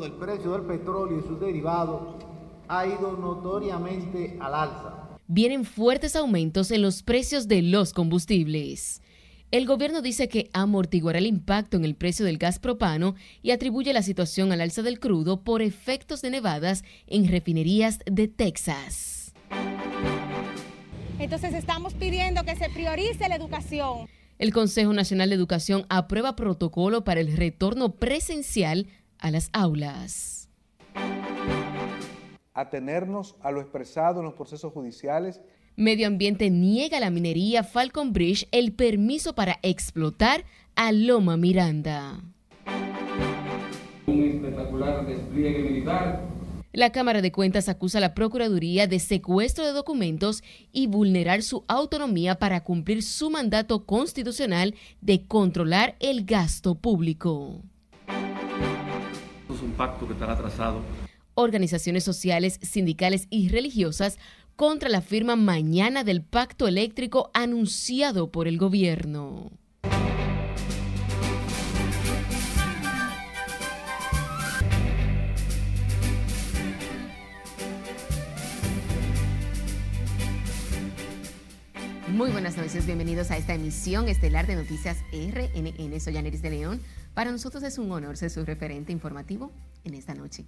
del precio del petróleo y sus derivados ha ido notoriamente al alza. Vienen fuertes aumentos en los precios de los combustibles. El gobierno dice que amortiguará el impacto en el precio del gas propano y atribuye la situación al alza del crudo por efectos de nevadas en refinerías de Texas. Entonces estamos pidiendo que se priorice la educación. El Consejo Nacional de Educación aprueba protocolo para el retorno presencial a las aulas. Atenernos a lo expresado en los procesos judiciales. Medio Ambiente niega a la minería Falcon Bridge el permiso para explotar a Loma Miranda. Un espectacular despliegue militar la Cámara de Cuentas acusa a la Procuraduría de secuestro de documentos y vulnerar su autonomía para cumplir su mandato constitucional de controlar el gasto público un pacto que estará. Organizaciones sociales, sindicales y religiosas contra la firma mañana del pacto eléctrico anunciado por el gobierno. Muy buenas noches, bienvenidos a esta emisión estelar de Noticias RNN. Soy Aneris de León. Para nosotros es un honor ser su referente informativo en esta noche.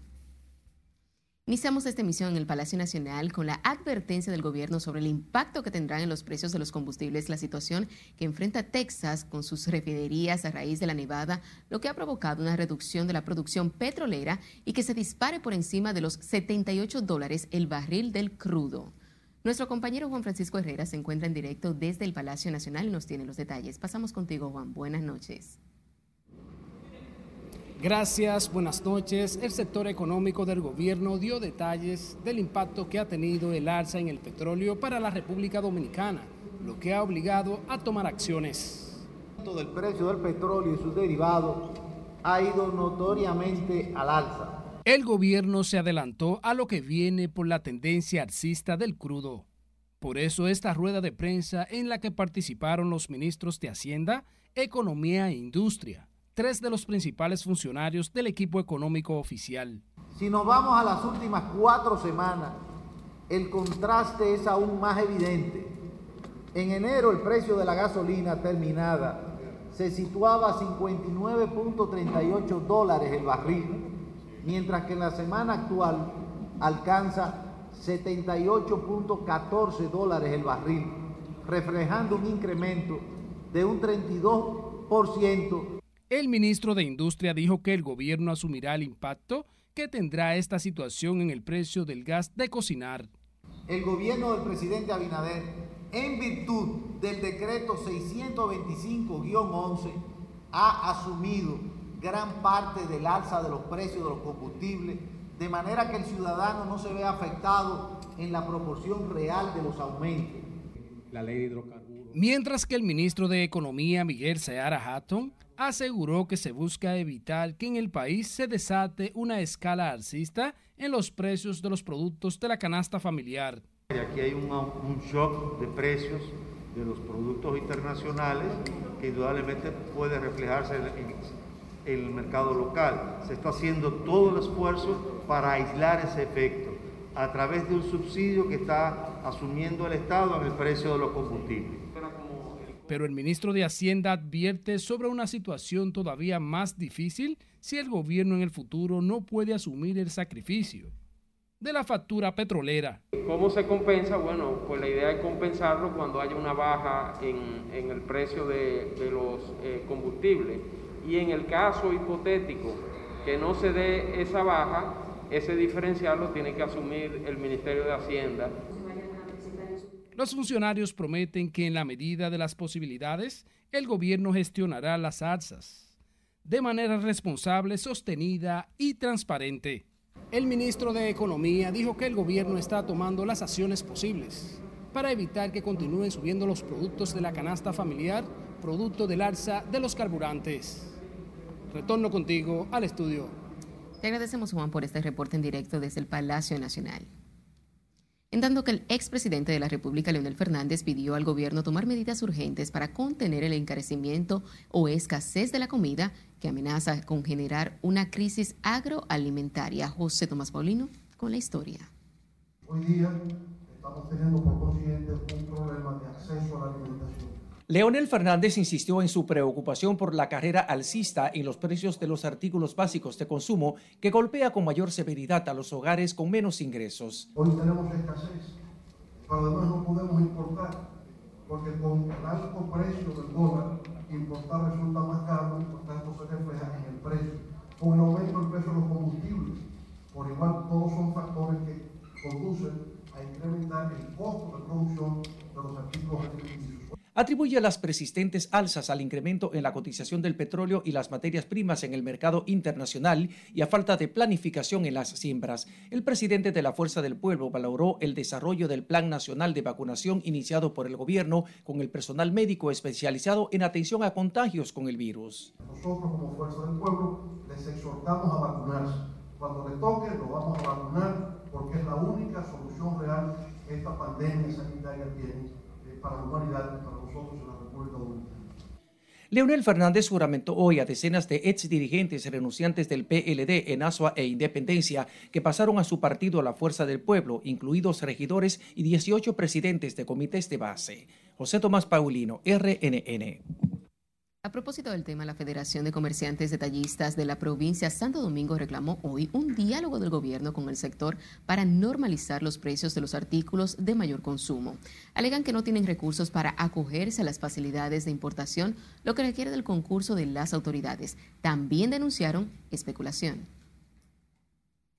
Iniciamos esta emisión en el Palacio Nacional con la advertencia del gobierno sobre el impacto que tendrán en los precios de los combustibles la situación que enfrenta Texas con sus refinerías a raíz de la nevada, lo que ha provocado una reducción de la producción petrolera y que se dispare por encima de los 78 dólares el barril del crudo. Nuestro compañero Juan Francisco Herrera se encuentra en directo desde el Palacio Nacional y nos tiene los detalles. Pasamos contigo, Juan. Buenas noches. Gracias, buenas noches. El sector económico del gobierno dio detalles del impacto que ha tenido el alza en el petróleo para la República Dominicana, lo que ha obligado a tomar acciones. El precio del petróleo y sus derivados ha ido notoriamente al alza. El gobierno se adelantó a lo que viene por la tendencia alcista del crudo. Por eso esta rueda de prensa en la que participaron los ministros de Hacienda, Economía e Industria, tres de los principales funcionarios del equipo económico oficial. Si nos vamos a las últimas cuatro semanas, el contraste es aún más evidente. En enero el precio de la gasolina terminada se situaba a 59.38 dólares el barril, mientras que en la semana actual alcanza 78.14 dólares el barril, reflejando un incremento de un 32% el ministro de Industria dijo que el gobierno asumirá el impacto que tendrá esta situación en el precio del gas de cocinar. El gobierno del presidente Abinader, en virtud del decreto 625-11, ha asumido gran parte del alza de los precios de los combustibles, de manera que el ciudadano no se vea afectado en la proporción real de los aumentos. La ley de hidrocarburos. Mientras que el ministro de Economía, Miguel Seara Hatton, aseguró que se busca evitar que en el país se desate una escala alcista en los precios de los productos de la canasta familiar. Aquí hay un, shock de precios de los productos internacionales que indudablemente puede reflejarse en el mercado local. Se está haciendo todo el esfuerzo para aislar ese efecto a través de un subsidio que está asumiendo el Estado en el precio de los combustibles pero el ministro de Hacienda advierte sobre una situación todavía más difícil si el gobierno en el futuro no puede asumir el sacrificio de la factura petrolera. ¿Cómo se compensa? Bueno, pues la idea es compensarlo cuando haya una baja en, el precio de, los eh, combustibles. Y en el caso hipotético que no se dé esa baja, ese diferencial lo tiene que asumir el Ministerio de Hacienda los funcionarios prometen que en la medida de las posibilidades, el gobierno gestionará las alzas de manera responsable, sostenida y transparente. El ministro de Economía dijo que el gobierno está tomando las acciones posibles para evitar que continúen subiendo los productos de la canasta familiar, producto del alza de los carburantes. Retorno contigo al estudio. Te agradecemos, Juan, por este reporte en directo desde el Palacio Nacional. en tanto que el expresidente de la República, Leonel Fernández, pidió al gobierno tomar medidas urgentes para contener el encarecimiento o escasez de la comida que amenaza con generar una crisis agroalimentaria. José Tomás Paulino con la historia. Hoy día estamos teniendo por consiguiente un problema de acceso a la alimentación Leonel Fernández insistió en su preocupación por la carrera alcista en los precios de los artículos básicos de consumo que golpea con mayor severidad a los hogares con menos ingresos. Hoy tenemos escasez, pero además no podemos importar, porque con el alto precio del dólar, importar resulta más caro y por tanto se refleja en el precio. Con el aumento del precio de los combustibles, por igual todos son factores que conducen a incrementar el costo de producción de los artículos alimenticios atribuye las persistentes alzas al incremento en la cotización del petróleo y las materias primas en el mercado internacional y a falta de planificación en las siembras. El presidente de la Fuerza del Pueblo valoró el desarrollo del Plan Nacional de Vacunación iniciado por el gobierno con el personal médico especializado en atención a contagios con el virus. Nosotros como Fuerza del Pueblo les exhortamos a vacunarse. Cuando le toque lo vamos a vacunar porque es la única solución real que esta pandemia sanitaria tiene para la humanidad para nosotros en la República Dominicana. Leonel Fernández juramentó hoy a decenas de ex dirigentes renunciantes del PLD en Asua e Independencia que pasaron a su partido a la Fuerza del Pueblo, incluidos regidores y 18 presidentes de comités de base. José Tomás Paulino, RNN. A propósito del tema, la Federación de Comerciantes Detallistas de la provincia Santo Domingo reclamó hoy un diálogo del gobierno con el sector para normalizar los precios de los artículos de mayor consumo. Alegan que no tienen recursos para acogerse a las facilidades de importación, lo que requiere del concurso de las autoridades. También denunciaron especulación.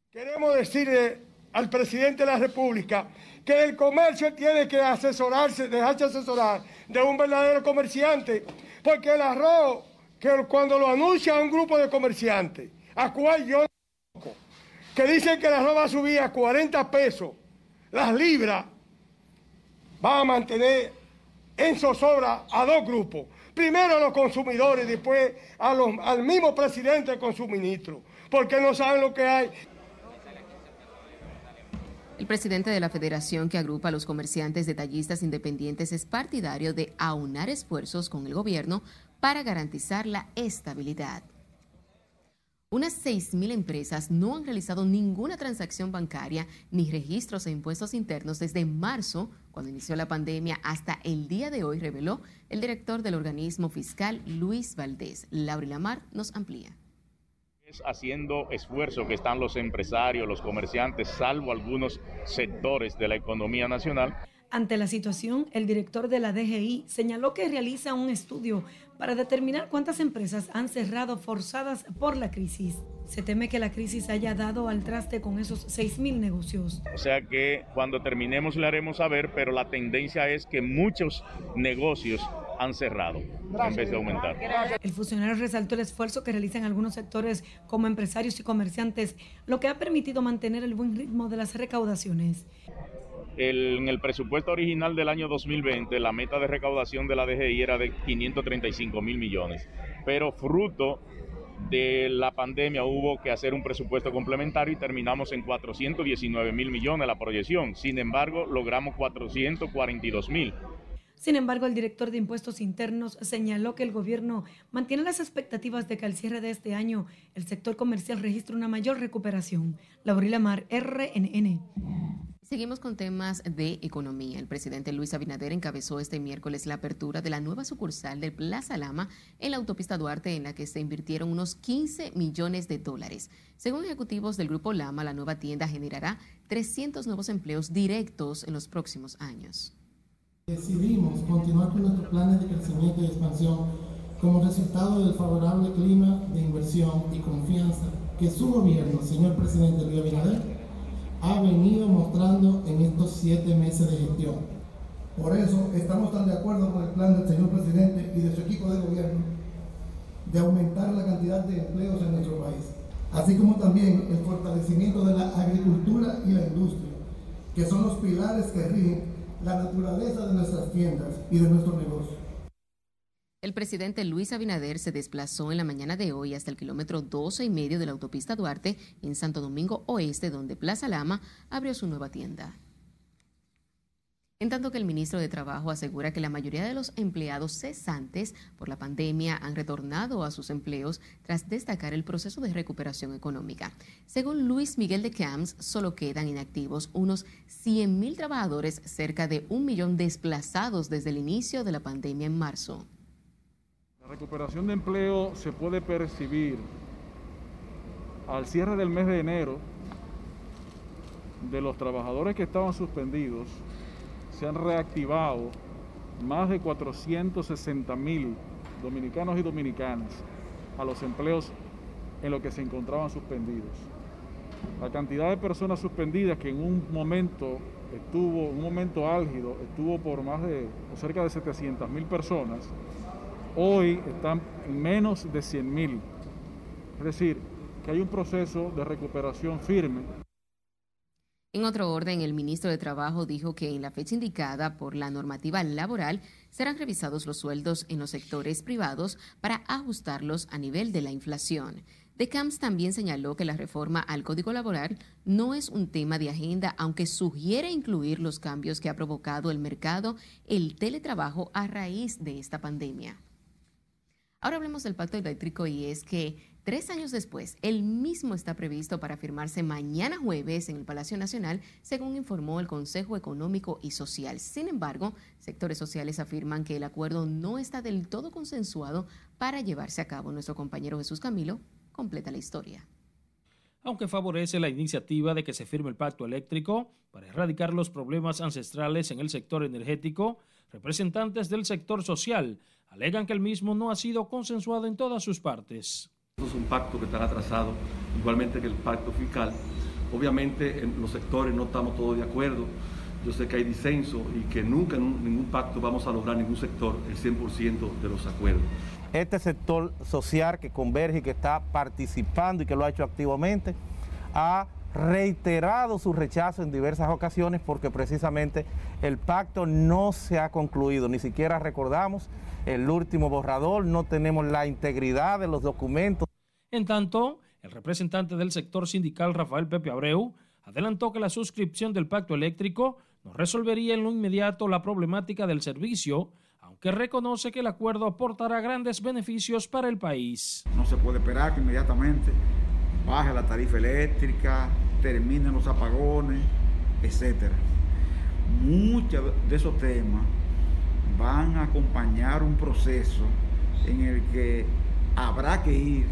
Queremos decirle al presidente de la República que el comercio tiene que asesorarse, dejarse asesorar de un verdadero comerciante porque el arroz, que cuando lo anuncia un grupo de comerciantes, a cual yo que dicen que el arroz va a subir a 40 pesos, las libras, va a mantener en zozobra a dos grupos. Primero a los consumidores, y después a los, al mismo presidente con su ministro, porque no saben lo que hay. El presidente de la federación que agrupa a los comerciantes detallistas independientes es partidario de aunar esfuerzos con el gobierno para garantizar la estabilidad. Unas 6.000 empresas no han realizado ninguna transacción bancaria ni registros de impuestos internos desde marzo, cuando inició la pandemia, hasta el día de hoy, reveló el director del organismo fiscal, Luis Valdés. Laura Lamar nos amplía haciendo esfuerzo que están los empresarios, los comerciantes, salvo algunos sectores de la economía nacional. Ante la situación, el director de la DGI señaló que realiza un estudio para determinar cuántas empresas han cerrado forzadas por la crisis. Se teme que la crisis haya dado al traste con esos 6.000 negocios. O sea que cuando terminemos le haremos saber, pero la tendencia es que muchos negocios han cerrado en vez de aumentar. El funcionario resaltó el esfuerzo que realizan algunos sectores como empresarios y comerciantes, lo que ha permitido mantener el buen ritmo de las recaudaciones. en el presupuesto original del año 2020, la meta de recaudación de la DGI era de 535 mil millones, pero fruto de la pandemia hubo que hacer un presupuesto complementario y terminamos en 419 mil millones la proyección. Sin embargo, logramos 442 mil. Sin embargo, el director de Impuestos Internos señaló que el gobierno mantiene las expectativas de que al cierre de este año el sector comercial registre una mayor recuperación. Laurila Mar, RNN. Seguimos con temas de economía. El presidente Luis Abinader encabezó este miércoles la apertura de la nueva sucursal del Plaza Lama en la autopista Duarte, en la que se invirtieron unos 15 millones de dólares. Según ejecutivos del Grupo Lama, la nueva tienda generará 300 nuevos empleos directos en los próximos años. Decidimos continuar con nuestros planes de crecimiento y expansión como resultado del favorable clima de inversión y confianza que su gobierno, señor presidente Luis Abinader, ha venido mostrando en estos siete meses de gestión. Por eso estamos tan de acuerdo con el plan del señor presidente y de su equipo de gobierno de aumentar la cantidad de empleos en nuestro país, así como también el fortalecimiento de la agricultura y la industria, que son los pilares que rigen la naturaleza de nuestras tiendas y de nuestro negocio. El presidente Luis Abinader se desplazó en la mañana de hoy hasta el kilómetro 12 y medio de la autopista Duarte en Santo Domingo Oeste, donde Plaza Lama abrió su nueva tienda. En tanto que el ministro de Trabajo asegura que la mayoría de los empleados cesantes por la pandemia han retornado a sus empleos tras destacar el proceso de recuperación económica. Según Luis Miguel de Camps, solo quedan inactivos unos 100.000 trabajadores, cerca de un millón desplazados desde el inicio de la pandemia en marzo. La recuperación de empleo se puede percibir al cierre del mes de enero de los trabajadores que estaban suspendidos se han reactivado más de 460 mil dominicanos y dominicanas a los empleos en los que se encontraban suspendidos. La cantidad de personas suspendidas que en un momento estuvo, un momento álgido, estuvo por más de cerca de 700 mil personas, hoy están en menos de 100 mil. Es decir, que hay un proceso de recuperación firme en otro orden, el ministro de Trabajo dijo que en la fecha indicada por la normativa laboral serán revisados los sueldos en los sectores privados para ajustarlos a nivel de la inflación. De Camps también señaló que la reforma al Código Laboral no es un tema de agenda, aunque sugiere incluir los cambios que ha provocado el mercado, el teletrabajo a raíz de esta pandemia. Ahora hablemos del pacto eléctrico y es que Tres años después, el mismo está previsto para firmarse mañana jueves en el Palacio Nacional, según informó el Consejo Económico y Social. Sin embargo, sectores sociales afirman que el acuerdo no está del todo consensuado para llevarse a cabo. Nuestro compañero Jesús Camilo completa la historia. Aunque favorece la iniciativa de que se firme el pacto eléctrico para erradicar los problemas ancestrales en el sector energético, representantes del sector social alegan que el mismo no ha sido consensuado en todas sus partes. Es un pacto que está atrasado, igualmente que el pacto fiscal. Obviamente en los sectores no estamos todos de acuerdo. Yo sé que hay disenso y que nunca en ningún pacto vamos a lograr ningún sector el 100% de los acuerdos. Este sector social que converge y que está participando y que lo ha hecho activamente, ha reiterado su rechazo en diversas ocasiones porque precisamente el pacto no se ha concluido, ni siquiera recordamos el último borrador, no tenemos la integridad de los documentos. En tanto, el representante del sector sindical Rafael Pepe Abreu adelantó que la suscripción del pacto eléctrico no resolvería en lo inmediato la problemática del servicio, aunque reconoce que el acuerdo aportará grandes beneficios para el país. No se puede esperar que inmediatamente baje la tarifa eléctrica, terminen los apagones, etc. Muchos de esos temas van a acompañar un proceso en el que habrá que ir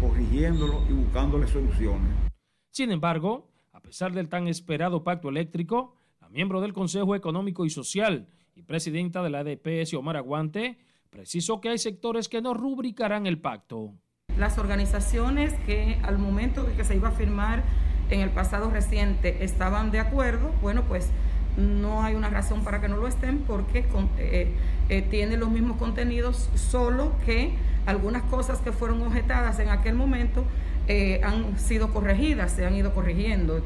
corrigiéndolo y buscándole soluciones. Sin embargo, a pesar del tan esperado pacto eléctrico, la miembro del Consejo Económico y Social y presidenta de la ADP, Xiomara Aguante, precisó que hay sectores que no rubricarán el pacto. Las organizaciones que al momento que se iba a firmar en el pasado reciente estaban de acuerdo, bueno, pues no hay una razón para que no lo estén porque eh, eh, tiene los mismos contenidos, solo que algunas cosas que fueron objetadas en aquel momento eh, han sido corregidas, se han ido corrigiendo.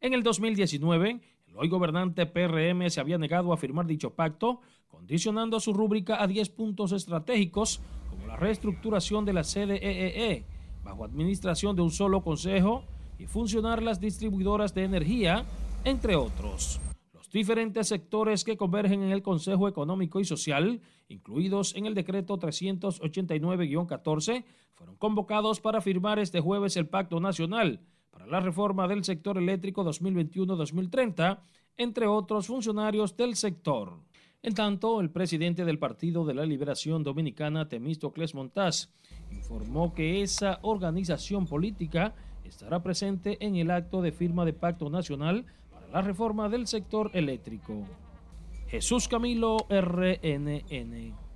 En el 2019, el hoy gobernante PRM se había negado a firmar dicho pacto, condicionando su rúbrica a 10 puntos estratégicos, como la reestructuración de la sede EEE, e, bajo administración de un solo consejo, y funcionar las distribuidoras de energía, entre otros diferentes sectores que convergen en el Consejo Económico y Social, incluidos en el decreto 389-14, fueron convocados para firmar este jueves el Pacto Nacional para la reforma del sector eléctrico 2021-2030, entre otros funcionarios del sector. En tanto, el presidente del Partido de la Liberación Dominicana, Temístocles Montaz, informó que esa organización política estará presente en el acto de firma de Pacto Nacional la reforma del sector eléctrico. Jesús Camilo, RNN.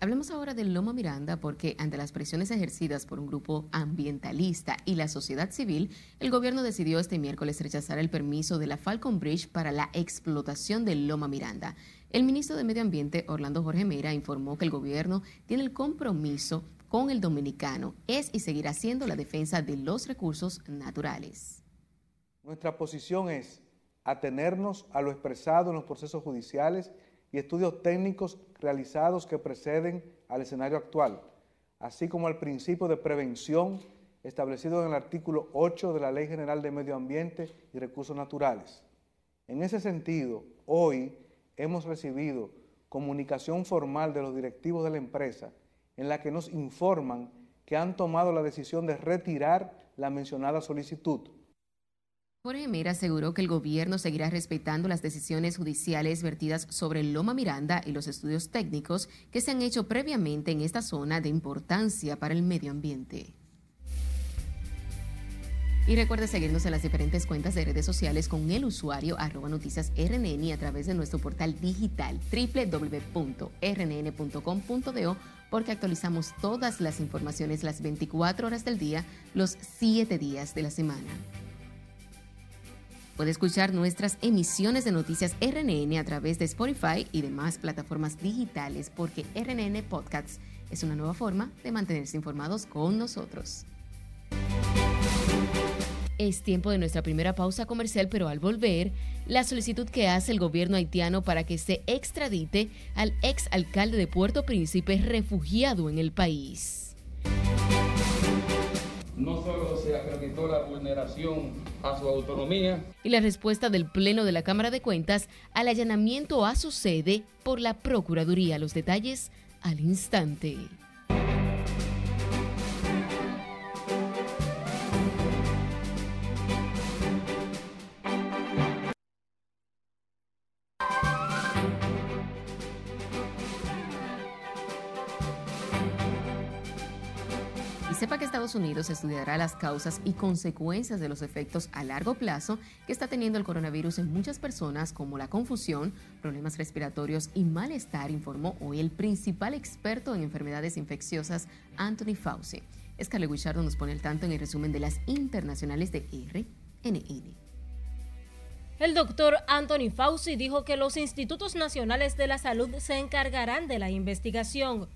Hablemos ahora del Loma Miranda porque ante las presiones ejercidas por un grupo ambientalista y la sociedad civil, el gobierno decidió este miércoles rechazar el permiso de la Falcon Bridge para la explotación del Loma Miranda. El ministro de Medio Ambiente, Orlando Jorge Mera, informó que el gobierno tiene el compromiso con el dominicano, es y seguirá siendo la defensa de los recursos naturales. Nuestra posición es atenernos a lo expresado en los procesos judiciales y estudios técnicos realizados que preceden al escenario actual, así como al principio de prevención establecido en el artículo 8 de la Ley General de Medio Ambiente y Recursos Naturales. En ese sentido, hoy hemos recibido comunicación formal de los directivos de la empresa en la que nos informan que han tomado la decisión de retirar la mencionada solicitud. Jorge Mera aseguró que el gobierno seguirá respetando las decisiones judiciales vertidas sobre Loma Miranda y los estudios técnicos que se han hecho previamente en esta zona de importancia para el medio ambiente. Y recuerde seguirnos en las diferentes cuentas de redes sociales con el usuario arroba noticias RNN a través de nuestro portal digital www.rnn.com.do porque actualizamos todas las informaciones las 24 horas del día, los 7 días de la semana. Puede escuchar nuestras emisiones de noticias RNN a través de Spotify y demás plataformas digitales porque RNN Podcasts es una nueva forma de mantenerse informados con nosotros. Es tiempo de nuestra primera pausa comercial, pero al volver, la solicitud que hace el gobierno haitiano para que se extradite al ex alcalde de Puerto Príncipe refugiado en el país. No solo se acreditó la vulneración a su autonomía. Y la respuesta del Pleno de la Cámara de Cuentas al allanamiento a su sede por la Procuraduría. Los detalles al instante. Sepa que Estados Unidos estudiará las causas y consecuencias de los efectos a largo plazo que está teniendo el coronavirus en muchas personas, como la confusión, problemas respiratorios y malestar, informó hoy el principal experto en enfermedades infecciosas, Anthony Fauci. Scarlett Wichardo nos pone el tanto en el resumen de las internacionales de RNN. El doctor Anthony Fauci dijo que los institutos nacionales de la salud se encargarán de la investigación.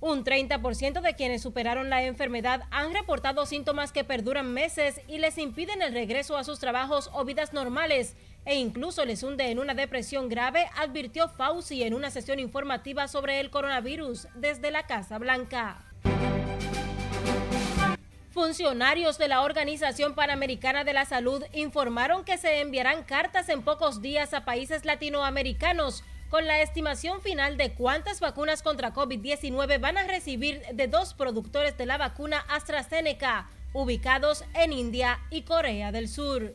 Un 30% de quienes superaron la enfermedad han reportado síntomas que perduran meses y les impiden el regreso a sus trabajos o vidas normales e incluso les hunde en una depresión grave, advirtió Fauci en una sesión informativa sobre el coronavirus desde la Casa Blanca. Funcionarios de la Organización Panamericana de la Salud informaron que se enviarán cartas en pocos días a países latinoamericanos con la estimación final de cuántas vacunas contra COVID-19 van a recibir de dos productores de la vacuna AstraZeneca, ubicados en India y Corea del Sur.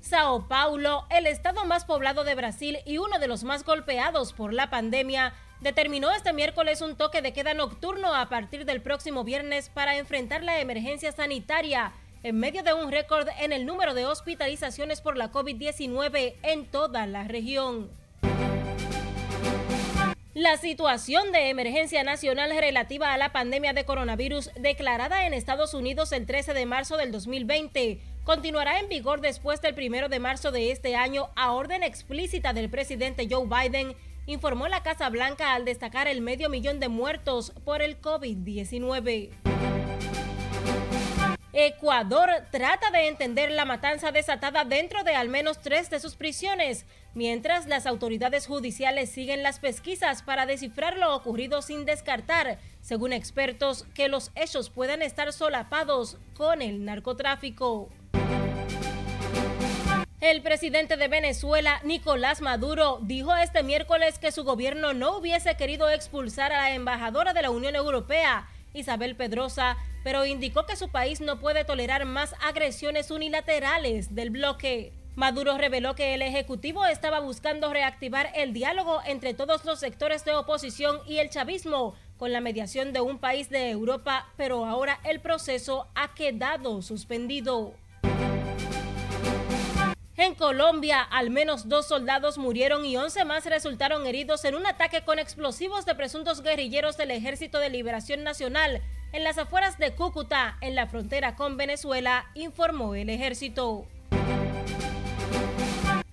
Sao Paulo, el estado más poblado de Brasil y uno de los más golpeados por la pandemia, determinó este miércoles un toque de queda nocturno a partir del próximo viernes para enfrentar la emergencia sanitaria en medio de un récord en el número de hospitalizaciones por la COVID-19 en toda la región. La situación de emergencia nacional relativa a la pandemia de coronavirus declarada en Estados Unidos el 13 de marzo del 2020 continuará en vigor después del 1 de marzo de este año a orden explícita del presidente Joe Biden, informó la Casa Blanca al destacar el medio millón de muertos por el COVID-19. Ecuador trata de entender la matanza desatada dentro de al menos tres de sus prisiones, mientras las autoridades judiciales siguen las pesquisas para descifrar lo ocurrido sin descartar, según expertos, que los hechos puedan estar solapados con el narcotráfico. El presidente de Venezuela, Nicolás Maduro, dijo este miércoles que su gobierno no hubiese querido expulsar a la embajadora de la Unión Europea, Isabel Pedrosa, pero indicó que su país no puede tolerar más agresiones unilaterales del bloque. Maduro reveló que el Ejecutivo estaba buscando reactivar el diálogo entre todos los sectores de oposición y el chavismo con la mediación de un país de Europa, pero ahora el proceso ha quedado suspendido. En Colombia, al menos dos soldados murieron y 11 más resultaron heridos en un ataque con explosivos de presuntos guerrilleros del Ejército de Liberación Nacional en las afueras de Cúcuta, en la frontera con Venezuela, informó el ejército.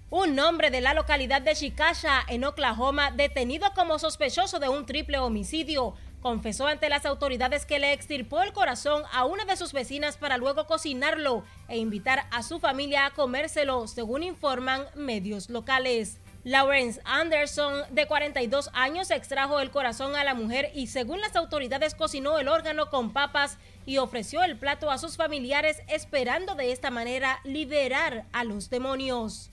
Un hombre de la localidad de Chicacha, en Oklahoma, detenido como sospechoso de un triple homicidio, confesó ante las autoridades que le extirpó el corazón a una de sus vecinas para luego cocinarlo e invitar a su familia a comérselo, según informan medios locales. Lawrence Anderson, de 42 años, extrajo el corazón a la mujer y según las autoridades cocinó el órgano con papas y ofreció el plato a sus familiares esperando de esta manera liberar a los demonios.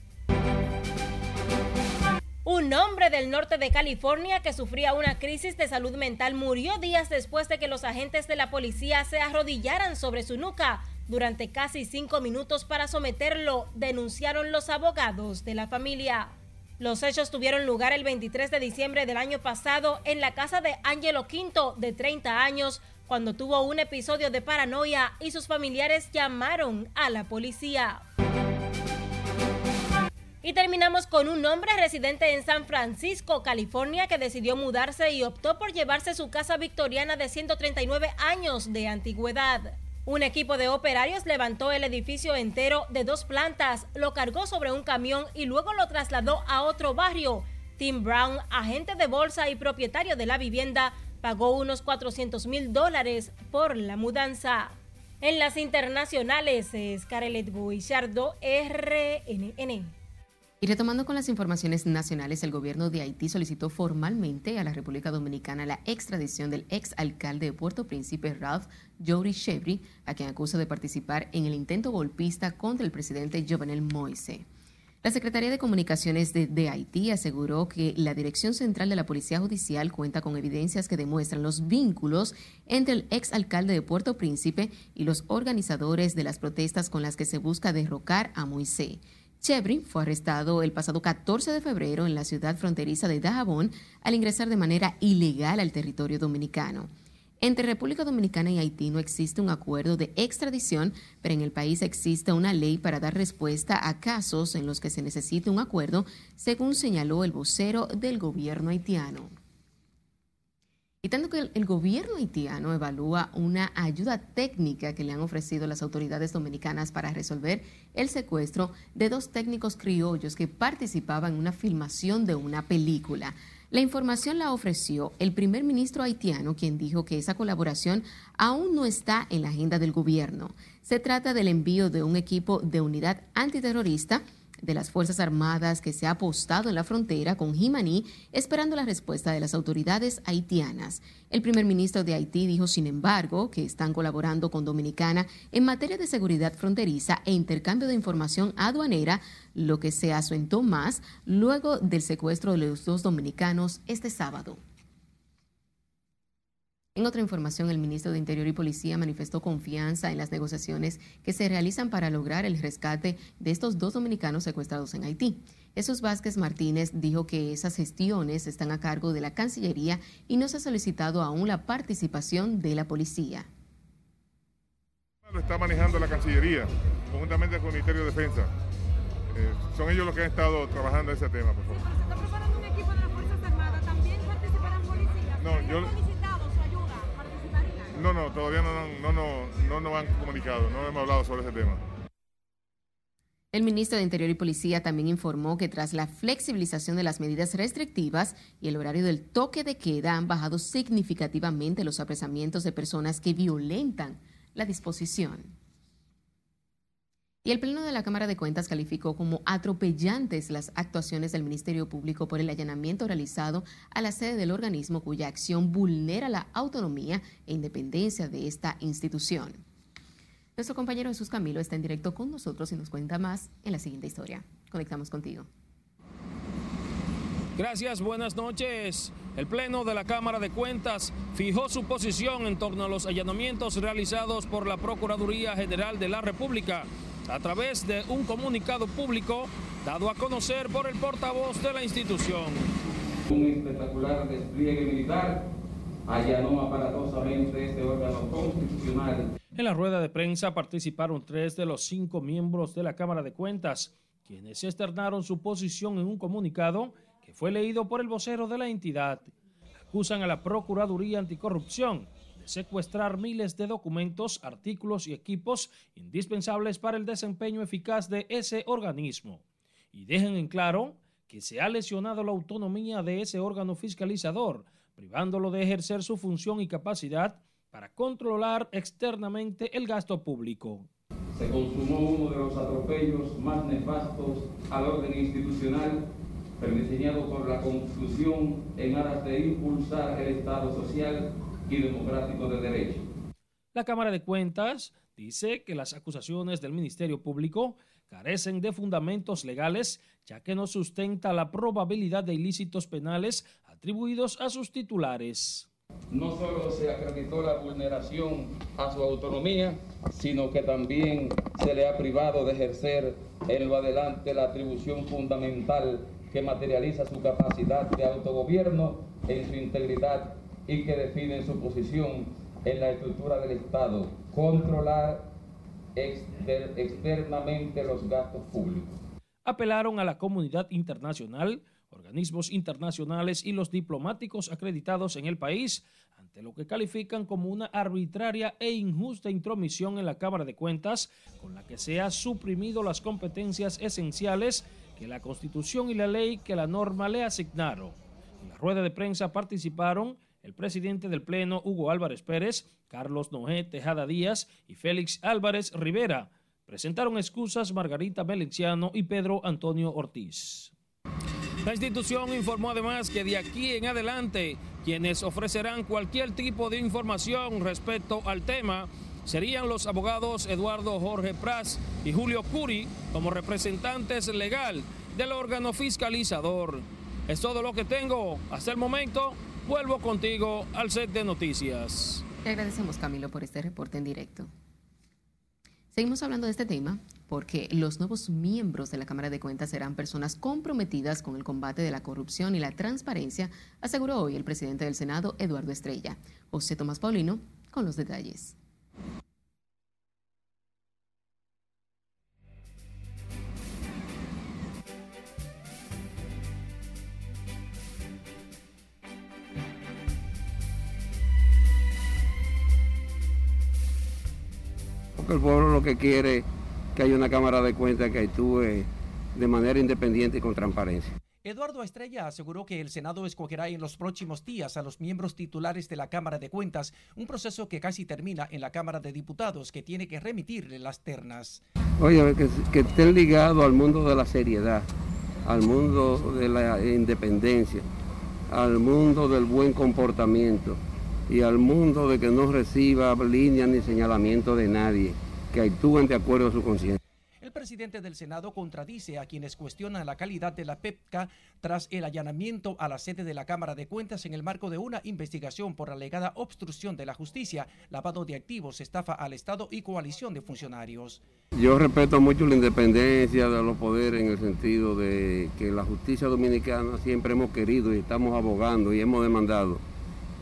Un hombre del norte de California que sufría una crisis de salud mental murió días después de que los agentes de la policía se arrodillaran sobre su nuca durante casi cinco minutos para someterlo, denunciaron los abogados de la familia. Los hechos tuvieron lugar el 23 de diciembre del año pasado en la casa de Angelo Quinto, de 30 años, cuando tuvo un episodio de paranoia y sus familiares llamaron a la policía. Y terminamos con un hombre residente en San Francisco, California, que decidió mudarse y optó por llevarse su casa victoriana de 139 años de antigüedad. Un equipo de operarios levantó el edificio entero de dos plantas, lo cargó sobre un camión y luego lo trasladó a otro barrio. Tim Brown, agente de bolsa y propietario de la vivienda, pagó unos 400 mil dólares por la mudanza. En las internacionales, Scarlett Guillardo, RNN. Y retomando con las informaciones nacionales, el gobierno de Haití solicitó formalmente a la República Dominicana la extradición del ex alcalde de Puerto Príncipe, Ralph Jory Chevry, a quien acusa de participar en el intento golpista contra el presidente Jovenel Moise. La Secretaría de Comunicaciones de, Haití aseguró que la Dirección Central de la Policía Judicial cuenta con evidencias que demuestran los vínculos entre el ex alcalde de Puerto Príncipe y los organizadores de las protestas con las que se busca derrocar a Moisés. Chevry fue arrestado el pasado 14 de febrero en la ciudad fronteriza de Dajabón al ingresar de manera ilegal al territorio dominicano. Entre República Dominicana y Haití no existe un acuerdo de extradición, pero en el país existe una ley para dar respuesta a casos en los que se necesite un acuerdo, según señaló el vocero del gobierno haitiano. Y tanto que el, gobierno haitiano evalúa una ayuda técnica que le han ofrecido las autoridades dominicanas para resolver el secuestro de dos técnicos criollos que participaban en una filmación de una película. La información la ofreció el primer ministro haitiano, quien dijo que esa colaboración aún no está en la agenda del gobierno. Se trata del envío de un equipo de unidad antiterrorista de las Fuerzas Armadas que se ha apostado en la frontera con Jimaní esperando la respuesta de las autoridades haitianas. El primer ministro de Haití dijo, sin embargo, que están colaborando con Dominicana en materia de seguridad fronteriza e intercambio de información aduanera, lo que se asentó más luego del secuestro de los dos dominicanos este sábado. En otra información, el ministro de Interior y Policía manifestó confianza en las negociaciones que se realizan para lograr el rescate de estos dos dominicanos secuestrados en Haití. Jesús Vázquez Martínez dijo que esas gestiones están a cargo de la Cancillería y no se ha solicitado aún la participación de la policía. Lo está manejando la Cancillería, conjuntamente con el Ministerio de Defensa. Eh, son ellos los que han estado trabajando ese tema, por favor. ¿Se está preparando un equipo de las Fuerzas Armadas? ¿También participarán policías? No, yo... No, no, todavía no, no, no, nos han comunicado, no hemos hablado sobre ese tema. El ministro de Interior y Policía también informó que tras la flexibilización de las medidas restrictivas y el horario del toque de queda han bajado significativamente los apresamientos de personas que violentan la disposición. Y el Pleno de la Cámara de Cuentas calificó como atropellantes las actuaciones del Ministerio Público por el allanamiento realizado a la sede del organismo cuya acción vulnera la autonomía e independencia de esta institución. Nuestro compañero Jesús Camilo está en directo con nosotros y nos cuenta más en la siguiente historia. Conectamos contigo. Gracias, buenas noches. El Pleno de la Cámara de Cuentas fijó su posición en torno a los allanamientos realizados por la Procuraduría General de la República a través de un comunicado público dado a conocer por el portavoz de la institución. Un espectacular despliegue militar allanó aparatosamente este órgano constitucional. En la rueda de prensa participaron tres de los cinco miembros de la Cámara de Cuentas, quienes externaron su posición en un comunicado que fue leído por el vocero de la entidad. Acusan a la Procuraduría Anticorrupción secuestrar miles de documentos, artículos y equipos indispensables para el desempeño eficaz de ese organismo. Y dejen en claro que se ha lesionado la autonomía de ese órgano fiscalizador, privándolo de ejercer su función y capacidad para controlar externamente el gasto público. Se consumó uno de los atropellos más nefastos al orden institucional, perdiseñado por la Constitución en aras de impulsar el Estado social y democrático de derecho. La Cámara de Cuentas dice que las acusaciones del Ministerio Público carecen de fundamentos legales, ya que no sustenta la probabilidad de ilícitos penales atribuidos a sus titulares. No solo se acreditó la vulneración a su autonomía, sino que también se le ha privado de ejercer en lo adelante la atribución fundamental que materializa su capacidad de autogobierno en su integridad y que define su posición en la estructura del Estado, controlar externamente los gastos públicos. Apelaron a la comunidad internacional, organismos internacionales y los diplomáticos acreditados en el país ante lo que califican como una arbitraria e injusta intromisión en la Cámara de Cuentas con la que se ha suprimido las competencias esenciales que la Constitución y la ley que la norma le asignaron. En la rueda de prensa participaron el presidente del Pleno, Hugo Álvarez Pérez, Carlos Noé Tejada Díaz y Félix Álvarez Rivera. Presentaron excusas Margarita Melenciano y Pedro Antonio Ortiz. La institución informó además que de aquí en adelante quienes ofrecerán cualquier tipo de información respecto al tema serían los abogados Eduardo Jorge Pras y Julio Curi como representantes legal del órgano fiscalizador. Es todo lo que tengo hasta el momento. Vuelvo contigo al set de noticias. Te agradecemos, Camilo, por este reporte en directo. Seguimos hablando de este tema porque los nuevos miembros de la Cámara de Cuentas serán personas comprometidas con el combate de la corrupción y la transparencia, aseguró hoy el presidente del Senado, Eduardo Estrella. José Tomás Paulino, con los detalles. El pueblo lo que quiere es que haya una Cámara de Cuentas que actúe de manera independiente y con transparencia. Eduardo Estrella aseguró que el Senado escogerá en los próximos días a los miembros titulares de la Cámara de Cuentas, un proceso que casi termina en la Cámara de Diputados, que tiene que remitirle las ternas. Oye, que, que estén ligados al mundo de la seriedad, al mundo de la independencia, al mundo del buen comportamiento y al mundo de que no reciba líneas ni señalamiento de nadie, que actúen de acuerdo a su conciencia. El presidente del Senado contradice a quienes cuestionan la calidad de la PEPCA tras el allanamiento a la sede de la Cámara de Cuentas en el marco de una investigación por alegada obstrucción de la justicia, lavado de activos, estafa al Estado y coalición de funcionarios. Yo respeto mucho la independencia de los poderes en el sentido de que la justicia dominicana siempre hemos querido y estamos abogando y hemos demandado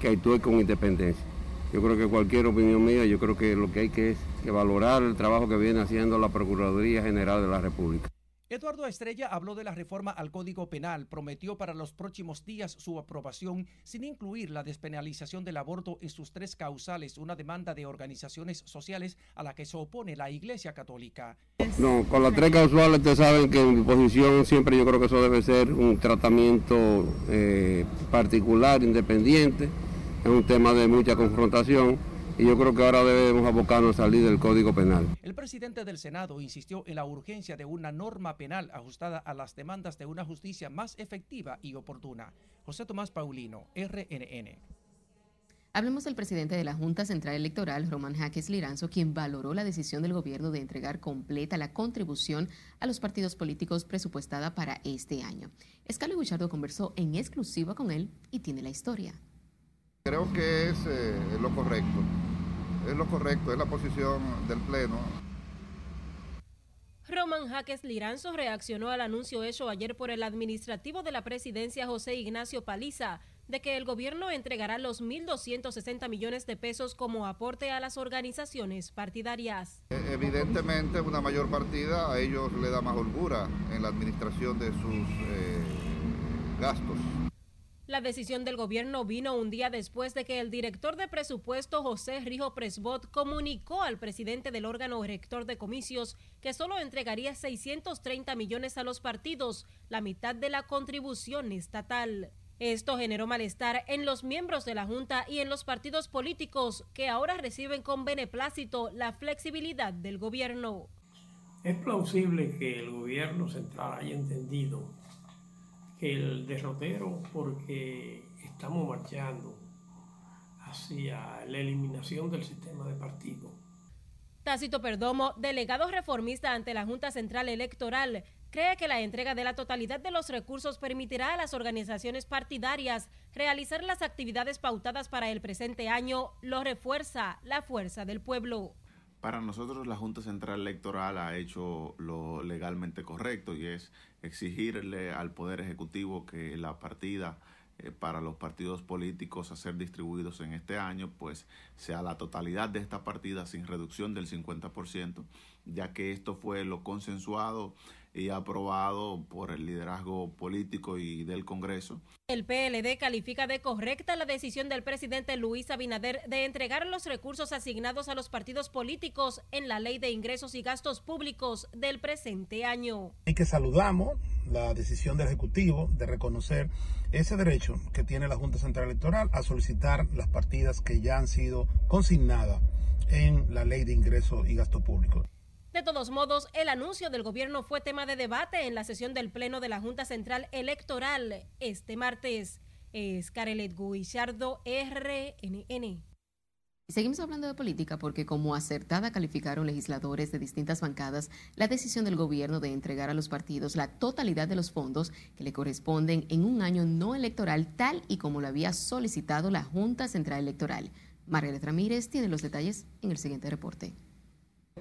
que actúe con independencia. Yo creo que cualquier opinión mía, yo creo que lo que hay que es que valorar el trabajo que viene haciendo la Procuraduría General de la República. Eduardo Estrella habló de la reforma al Código Penal, prometió para los próximos días su aprobación sin incluir la despenalización del aborto en sus tres causales, una demanda de organizaciones sociales a la que se opone la Iglesia Católica. No, con las tres causales ustedes saben que en mi posición siempre yo creo que eso debe ser un tratamiento eh, particular, independiente es un tema de mucha confrontación y yo creo que ahora debemos abocarnos a salir del Código Penal. El presidente del Senado insistió en la urgencia de una norma penal ajustada a las demandas de una justicia más efectiva y oportuna. José Tomás Paulino, RNN. Hablemos del presidente de la Junta Central Electoral, Román Jaques Liranzo, quien valoró la decisión del gobierno de entregar completa la contribución a los partidos políticos presupuestada para este año. Escalo Guichardo conversó en exclusiva con él y tiene la historia. Creo que es eh, lo correcto, es lo correcto, es la posición del Pleno. Roman Jaques Liranzo reaccionó al anuncio hecho ayer por el administrativo de la presidencia José Ignacio Paliza de que el gobierno entregará los 1.260 millones de pesos como aporte a las organizaciones partidarias. E, evidentemente una mayor partida a ellos le da más holgura en la administración de sus eh, gastos. La decisión del gobierno vino un día después de que el director de presupuesto José Rijo Presbot comunicó al presidente del órgano rector de comicios que solo entregaría 630 millones a los partidos, la mitad de la contribución estatal. Esto generó malestar en los miembros de la Junta y en los partidos políticos que ahora reciben con beneplácito la flexibilidad del gobierno. Es plausible que el gobierno central haya entendido el derrotero porque estamos marchando hacia la eliminación del sistema de partido. Tácito Perdomo, delegado reformista ante la Junta Central Electoral, cree que la entrega de la totalidad de los recursos permitirá a las organizaciones partidarias realizar las actividades pautadas para el presente año, lo refuerza la fuerza del pueblo. Para nosotros la Junta Central Electoral ha hecho lo legalmente correcto y es exigirle al Poder Ejecutivo que la partida eh, para los partidos políticos a ser distribuidos en este año, pues sea la totalidad de esta partida sin reducción del 50%, ya que esto fue lo consensuado y aprobado por el liderazgo político y del Congreso. El PLD califica de correcta la decisión del presidente Luis Abinader de entregar los recursos asignados a los partidos políticos en la Ley de Ingresos y Gastos Públicos del presente año. Y que saludamos la decisión del Ejecutivo de reconocer ese derecho que tiene la Junta Central Electoral a solicitar las partidas que ya han sido consignadas en la Ley de Ingresos y Gastos Públicos. De todos modos, el anuncio del gobierno fue tema de debate en la sesión del Pleno de la Junta Central Electoral este martes. Es Carelet Guillardo, RNN. Seguimos hablando de política porque como acertada calificaron legisladores de distintas bancadas la decisión del gobierno de entregar a los partidos la totalidad de los fondos que le corresponden en un año no electoral tal y como lo había solicitado la Junta Central Electoral. Margaret Ramírez tiene los detalles en el siguiente reporte.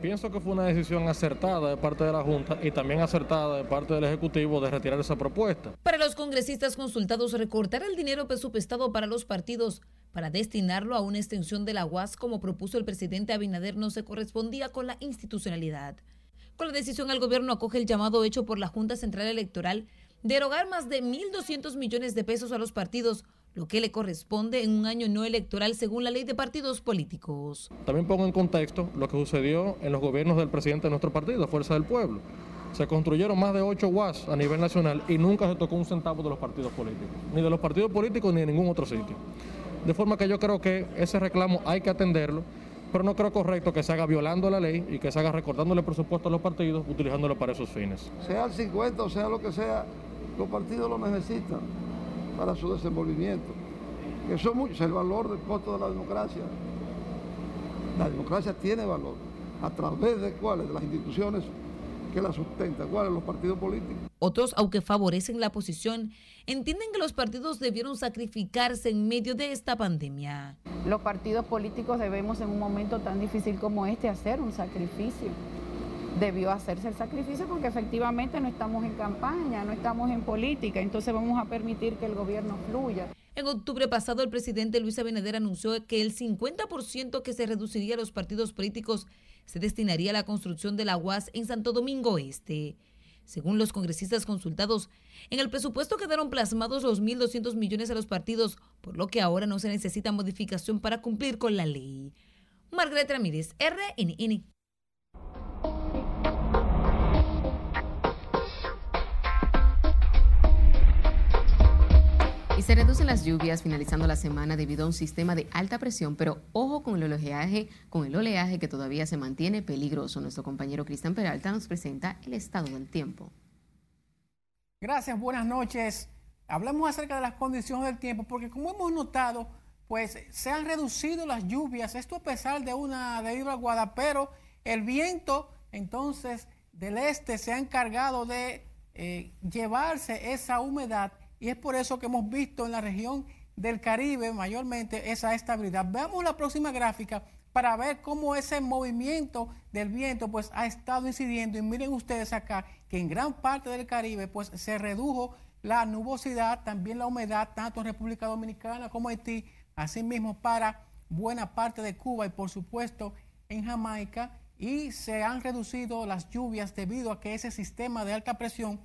Pienso que fue una decisión acertada de parte de la Junta y también acertada de parte del Ejecutivo de retirar esa propuesta. Para los congresistas consultados, recortar el dinero presupuestado para los partidos para destinarlo a una extensión de la UAS como propuso el presidente Abinader no se correspondía con la institucionalidad. Con la decisión, el gobierno acoge el llamado hecho por la Junta Central Electoral de erogar más de 1.200 millones de pesos a los partidos lo que le corresponde en un año no electoral según la ley de partidos políticos. También pongo en contexto lo que sucedió en los gobiernos del presidente de nuestro partido, Fuerza del Pueblo. Se construyeron más de 8 UAS a nivel nacional y nunca se tocó un centavo de los partidos políticos, ni de los partidos políticos ni de ningún otro sitio. De forma que yo creo que ese reclamo hay que atenderlo, pero no creo correcto que se haga violando la ley y que se haga recortándole el presupuesto a los partidos utilizándolo para esos fines. Sea el 50 o sea lo que sea, los partidos lo necesitan para su desenvolvimiento. Eso es mucho, es el valor del costo de la democracia. La democracia tiene valor. ¿A través de cuáles? De las instituciones que la sustentan, cuáles los partidos políticos. Otros, aunque favorecen la posición, entienden que los partidos debieron sacrificarse en medio de esta pandemia. Los partidos políticos debemos en un momento tan difícil como este hacer un sacrificio debió hacerse el sacrificio porque efectivamente no estamos en campaña, no estamos en política, entonces vamos a permitir que el gobierno fluya. En octubre pasado, el presidente Luis Abinader anunció que el 50% que se reduciría a los partidos políticos se destinaría a la construcción de la UAS en Santo Domingo Este. Según los congresistas consultados, en el presupuesto quedaron plasmados los 1.200 millones a los partidos, por lo que ahora no se necesita modificación para cumplir con la ley. Margaret Ramírez, RNN. Se reducen las lluvias finalizando la semana debido a un sistema de alta presión, pero ojo con el oleaje, con el oleaje que todavía se mantiene peligroso. Nuestro compañero Cristian Peralta nos presenta el estado del tiempo. Gracias, buenas noches. Hablamos acerca de las condiciones del tiempo, porque como hemos notado, pues se han reducido las lluvias, esto a pesar de una débil aguada, pero el viento entonces del este se ha encargado de eh, llevarse esa humedad y es por eso que hemos visto en la región del Caribe mayormente esa estabilidad. Veamos la próxima gráfica para ver cómo ese movimiento del viento pues ha estado incidiendo y miren ustedes acá que en gran parte del Caribe pues se redujo la nubosidad, también la humedad tanto en República Dominicana como Haití, asimismo para buena parte de Cuba y por supuesto en Jamaica y se han reducido las lluvias debido a que ese sistema de alta presión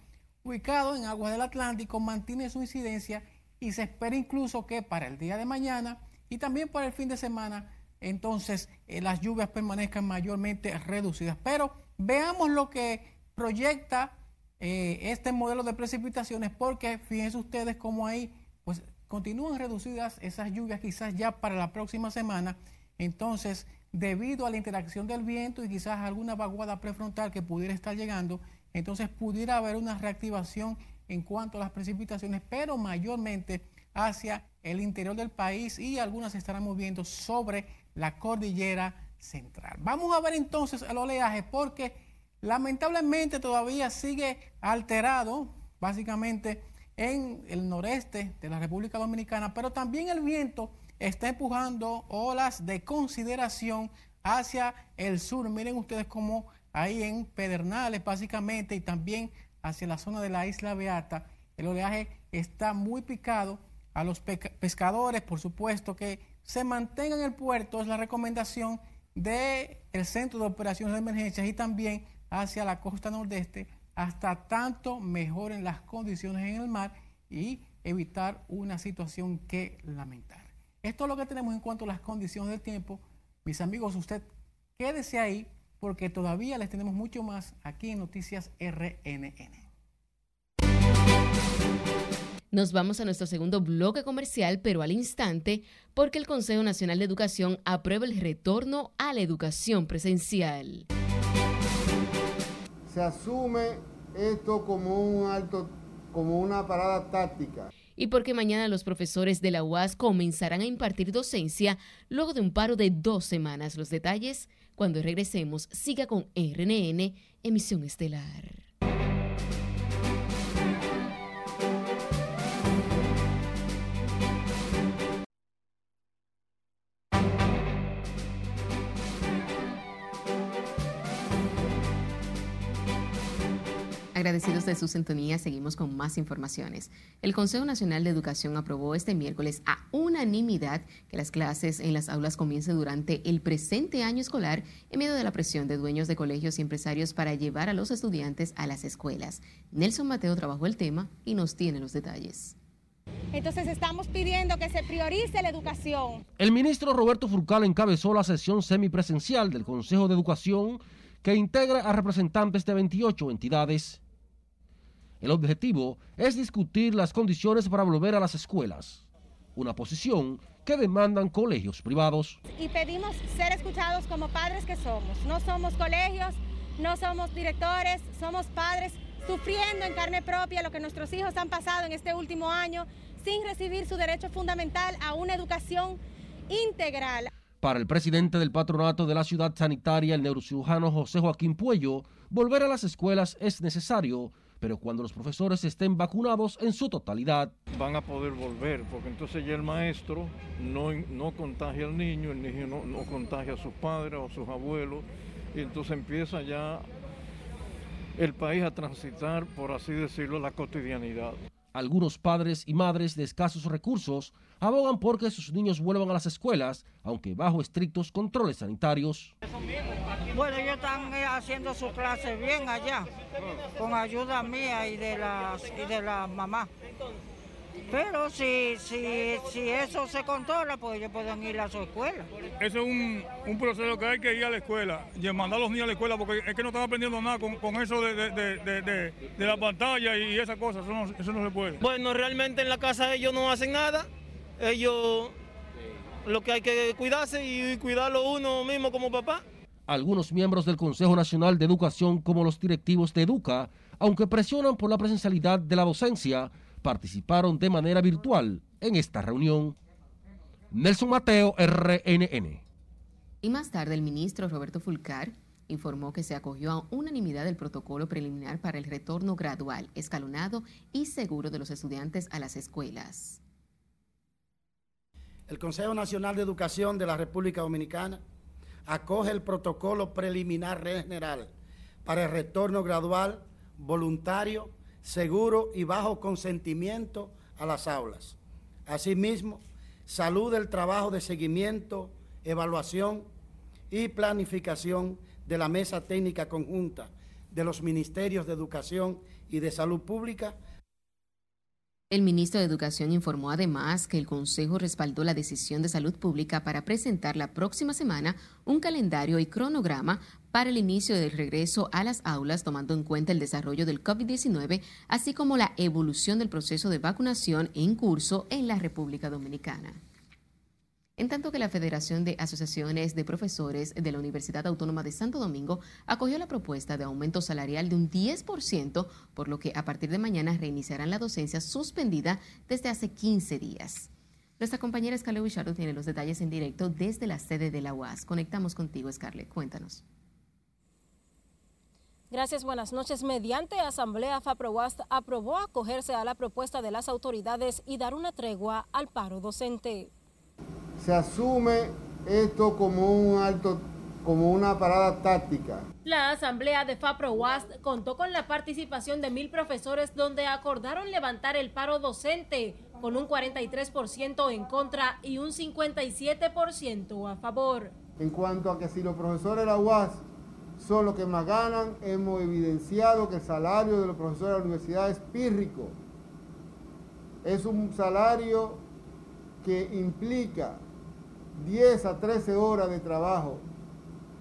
ubicado en aguas del Atlántico, mantiene su incidencia y se espera incluso que para el día de mañana y también para el fin de semana, entonces eh, las lluvias permanezcan mayormente reducidas. Pero veamos lo que proyecta eh, este modelo de precipitaciones, porque fíjense ustedes cómo ahí pues continúan reducidas esas lluvias quizás ya para la próxima semana. Entonces, debido a la interacción del viento y quizás alguna vaguada prefrontal que pudiera estar llegando, entonces pudiera haber una reactivación en cuanto a las precipitaciones, pero mayormente hacia el interior del país y algunas se estarán moviendo sobre la cordillera central. Vamos a ver entonces el oleaje porque lamentablemente todavía sigue alterado, básicamente en el noreste de la República Dominicana, pero también el viento está empujando olas de consideración hacia el sur. Miren ustedes cómo ahí en Pedernales básicamente y también hacia la zona de la isla Beata, el oleaje está muy picado. A los pescadores, por supuesto, que se mantengan en el puerto, es la recomendación del Centro de Operaciones de Emergencias y también hacia la costa nordeste, hasta tanto mejoren las condiciones en el mar y evitar una situación que lamentar. Esto es lo que tenemos en cuanto a las condiciones del tiempo. Mis amigos, usted quédese ahí porque todavía les tenemos mucho más aquí en Noticias RNN. Nos vamos a nuestro segundo bloque comercial, pero al instante, porque el Consejo Nacional de Educación aprueba el retorno a la educación presencial. Se asume esto como un alto, como una parada táctica. Y porque mañana los profesores de la UAS comenzarán a impartir docencia luego de un paro de dos semanas. Los detalles cuando regresemos. Siga con RNN, emisión estelar. Agradecidos de su sintonía, seguimos con más informaciones. El Consejo Nacional de Educación aprobó este miércoles a unanimidad que las clases en las aulas comiencen durante el presente año escolar en medio de la presión de dueños de colegios y empresarios para llevar a los estudiantes a las escuelas. Nelson Mateo trabajó el tema y nos tiene los detalles. Entonces estamos pidiendo que se priorice la educación. El ministro Roberto Furcal encabezó la sesión semipresencial del Consejo de Educación que integra a representantes de 28 entidades. El objetivo es discutir las condiciones para volver a las escuelas, una posición que demandan colegios privados. Y pedimos ser escuchados como padres que somos. No somos colegios, no somos directores, somos padres sufriendo en carne propia lo que nuestros hijos han pasado en este último año sin recibir su derecho fundamental a una educación integral. Para el presidente del patronato de la ciudad sanitaria, el neurocirujano José Joaquín Puello, volver a las escuelas es necesario pero cuando los profesores estén vacunados en su totalidad. Van a poder volver, porque entonces ya el maestro no, no contagia al niño, el niño no, no contagia a sus padres o a sus abuelos, y entonces empieza ya el país a transitar, por así decirlo, la cotidianidad. Algunos padres y madres de escasos recursos abogan porque sus niños vuelvan a las escuelas, aunque bajo estrictos controles sanitarios. Bueno, ellos están eh, haciendo su clase bien allá, con ayuda mía y de las y de la mamá. Pero si, si, si eso se controla, pues ellos pueden ir a su escuela. Eso es un, un proceso que hay que ir a la escuela, y mandar a los niños a la escuela, porque es que no están aprendiendo nada con, con eso de, de, de, de, la pantalla y esas cosas, eso no, eso no se puede. Bueno, realmente en la casa ellos no hacen nada, ellos lo que hay que cuidarse y cuidarlo uno mismo como papá. Algunos miembros del Consejo Nacional de Educación, como los directivos de Educa, aunque presionan por la presencialidad de la docencia, participaron de manera virtual en esta reunión. Nelson Mateo, RNN. Y más tarde el ministro Roberto Fulcar informó que se acogió a unanimidad el protocolo preliminar para el retorno gradual, escalonado y seguro de los estudiantes a las escuelas. El Consejo Nacional de Educación de la República Dominicana acoge el protocolo preliminar general para el retorno gradual, voluntario seguro y bajo consentimiento a las aulas. Asimismo, saluda el trabajo de seguimiento, evaluación y planificación de la Mesa Técnica Conjunta de los Ministerios de Educación y de Salud Pública el ministro de Educación informó además que el Consejo respaldó la decisión de salud pública para presentar la próxima semana un calendario y cronograma para el inicio del regreso a las aulas, tomando en cuenta el desarrollo del COVID-19, así como la evolución del proceso de vacunación en curso en la República Dominicana en tanto que la Federación de Asociaciones de Profesores de la Universidad Autónoma de Santo Domingo acogió la propuesta de aumento salarial de un 10%, por lo que a partir de mañana reiniciarán la docencia suspendida desde hace 15 días. Nuestra compañera Scarlett Wichardo tiene los detalles en directo desde la sede de la UAS. Conectamos contigo, Scarlett. Cuéntanos. Gracias, buenas noches. Mediante Asamblea FAPROWAST aprobó acogerse a la propuesta de las autoridades y dar una tregua al paro docente. Se asume esto como un alto como una parada táctica. La asamblea de FAPROWAST contó con la participación de mil profesores donde acordaron levantar el paro docente con un 43% en contra y un 57% a favor. En cuanto a que si los profesores de la UAS son los que más ganan, hemos evidenciado que el salario de los profesores de la universidad es pírrico. Es un salario que implica 10 a 13 horas de trabajo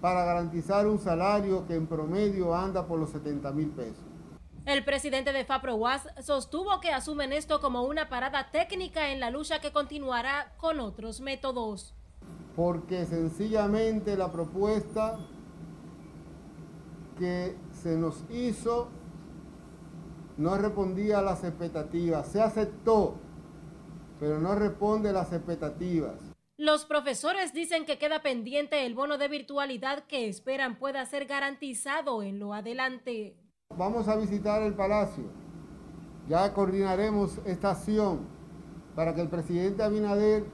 para garantizar un salario que en promedio anda por los 70 mil pesos. El presidente de FAPROWAS sostuvo que asumen esto como una parada técnica en la lucha que continuará con otros métodos. Porque sencillamente la propuesta que se nos hizo no respondía a las expectativas. Se aceptó, pero no responde a las expectativas. Los profesores dicen que queda pendiente el bono de virtualidad que esperan pueda ser garantizado en lo adelante. Vamos a visitar el Palacio. Ya coordinaremos esta acción para que el presidente Abinader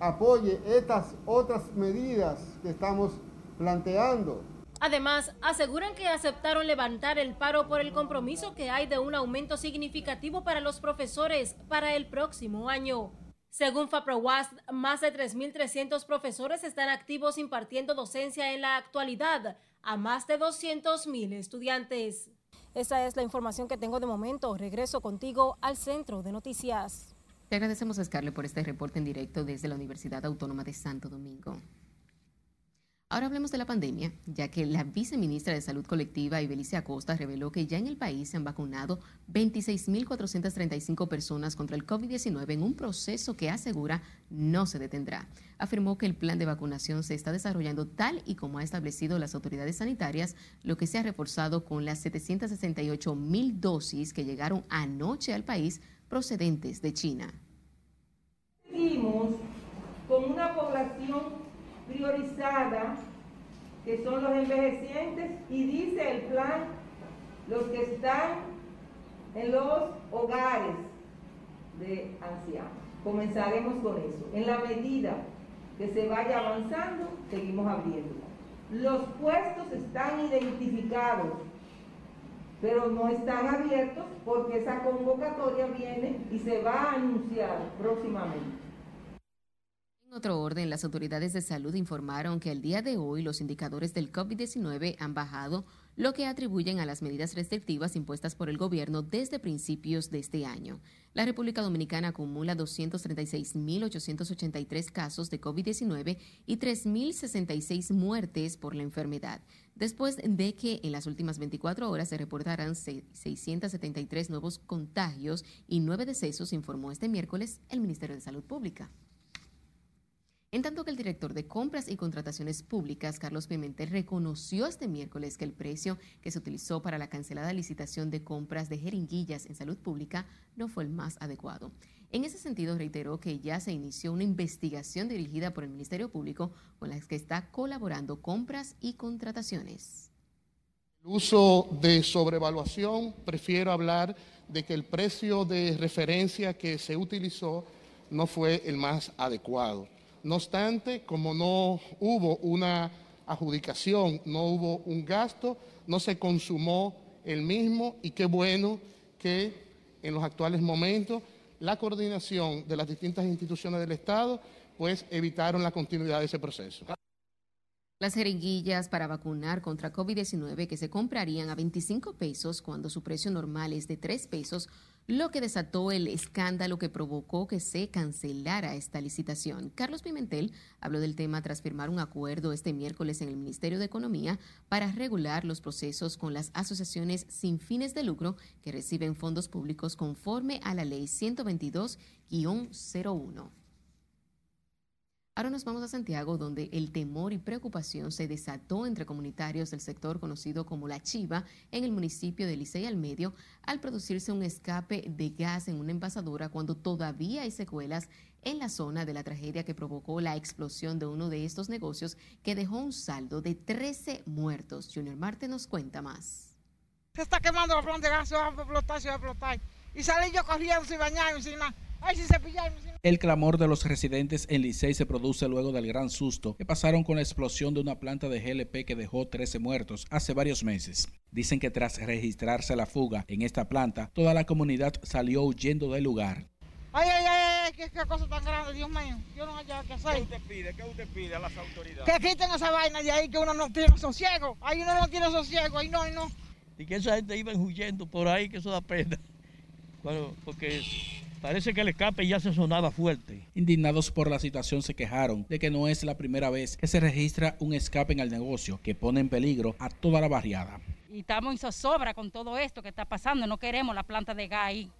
apoye estas otras medidas que estamos planteando. Además, aseguran que aceptaron levantar el paro por el compromiso que hay de un aumento significativo para los profesores para el próximo año. Según FAPROWAS, más de 3.300 profesores están activos impartiendo docencia en la actualidad a más de 200.000 estudiantes. Esa es la información que tengo de momento. Regreso contigo al centro de noticias. Te agradecemos a Scarlett por este reporte en directo desde la Universidad Autónoma de Santo Domingo. Ahora hablemos de la pandemia, ya que la viceministra de Salud Colectiva, Ibelice Acosta, reveló que ya en el país se han vacunado 26.435 personas contra el COVID-19 en un proceso que asegura no se detendrá. Afirmó que el plan de vacunación se está desarrollando tal y como ha establecido las autoridades sanitarias, lo que se ha reforzado con las 768 mil dosis que llegaron anoche al país procedentes de China. Seguimos con una población priorizada, que son los envejecientes, y dice el plan, los que están en los hogares de ancianos. Comenzaremos con eso. En la medida que se vaya avanzando, seguimos abriendo. Los puestos están identificados, pero no están abiertos porque esa convocatoria viene y se va a anunciar próximamente. Otro orden, las autoridades de salud informaron que el día de hoy los indicadores del COVID-19 han bajado, lo que atribuyen a las medidas restrictivas impuestas por el gobierno desde principios de este año. La República Dominicana acumula 236.883 casos de COVID-19 y 3.066 muertes por la enfermedad, después de que en las últimas 24 horas se reportaran 673 nuevos contagios y nueve decesos, informó este miércoles el Ministerio de Salud Pública. En tanto que el director de Compras y Contrataciones Públicas, Carlos Pimentel, reconoció este miércoles que el precio que se utilizó para la cancelada licitación de compras de jeringuillas en salud pública no fue el más adecuado. En ese sentido, reiteró que ya se inició una investigación dirigida por el Ministerio Público con la que está colaborando Compras y Contrataciones. El uso de sobrevaluación, prefiero hablar de que el precio de referencia que se utilizó no fue el más adecuado. No obstante, como no hubo una adjudicación, no hubo un gasto, no se consumó el mismo y qué bueno que en los actuales momentos la coordinación de las distintas instituciones del Estado pues evitaron la continuidad de ese proceso. Las jeringuillas para vacunar contra COVID-19 que se comprarían a 25 pesos cuando su precio normal es de 3 pesos lo que desató el escándalo que provocó que se cancelara esta licitación. Carlos Pimentel habló del tema tras firmar un acuerdo este miércoles en el Ministerio de Economía para regular los procesos con las asociaciones sin fines de lucro que reciben fondos públicos conforme a la Ley 122-01. Ahora nos vamos a Santiago, donde el temor y preocupación se desató entre comunitarios del sector conocido como La Chiva en el municipio de Licey al Medio al producirse un escape de gas en una envasadora cuando todavía hay secuelas en la zona de la tragedia que provocó la explosión de uno de estos negocios que dejó un saldo de 13 muertos. Junior Marte nos cuenta más. Se está quemando la planta de gas, se va a explotar, se va a explotar. Y salí yo corriendo sin bañarme, sin nada. El clamor de los residentes en Licey se produce luego del gran susto que pasaron con la explosión de una planta de GLP que dejó 13 muertos hace varios meses. Dicen que tras registrarse la fuga en esta planta, toda la comunidad salió huyendo del lugar. Ay, ay, ay, ay, qué, qué cosa tan grande, Dios mío. Yo no sé qué hacer. ¿Qué usted pide? ¿Qué usted pide a las autoridades? Que quiten esa vaina de ahí, que uno no tiene sosiego. Ahí uno no tiene sosiego, ahí no, ahí no. Y que esa gente iba huyendo por ahí, que eso da pena. Bueno, porque parece que el escape ya se sonaba fuerte. Indignados por la situación se quejaron de que no es la primera vez que se registra un escape en el negocio que pone en peligro a toda la barriada. Y estamos en zozobra con todo esto que está pasando. No queremos la planta de gas ahí.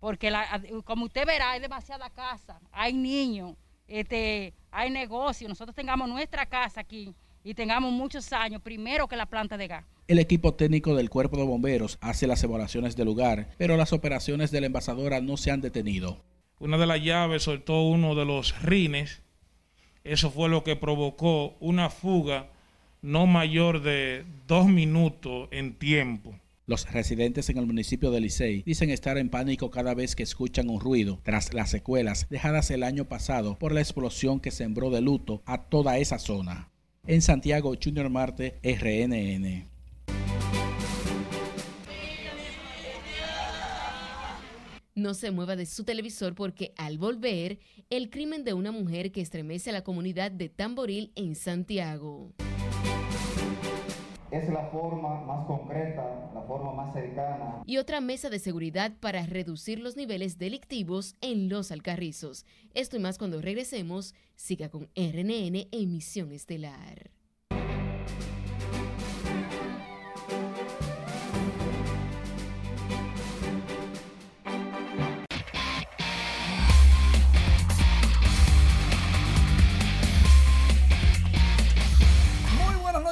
Porque la- como usted verá, hay demasiada casa, hay niños, este, hay negocio. Nosotros tengamos nuestra casa aquí y tengamos muchos años primero que la planta de gas. El equipo técnico del cuerpo de bomberos hace las evaluaciones del lugar, pero las operaciones de la envasadora no se han detenido. Una de las llaves soltó uno de los rines. Eso fue lo que provocó una fuga no mayor de dos minutos en tiempo. Los residentes en el municipio de Licey dicen estar en pánico cada vez que escuchan un ruido tras las secuelas dejadas el año pasado por la explosión que sembró de luto a toda esa zona. En Santiago, Junior Marte, RNN. No se mueva de su televisor porque al volver, el crimen de una mujer que estremece a la comunidad de Tamboril en Santiago. Es la forma más concreta, la forma más cercana. Y otra mesa de seguridad para reducir los niveles delictivos en los Alcarrizos. Esto y más cuando regresemos. Siga con RNN Emisión Estelar.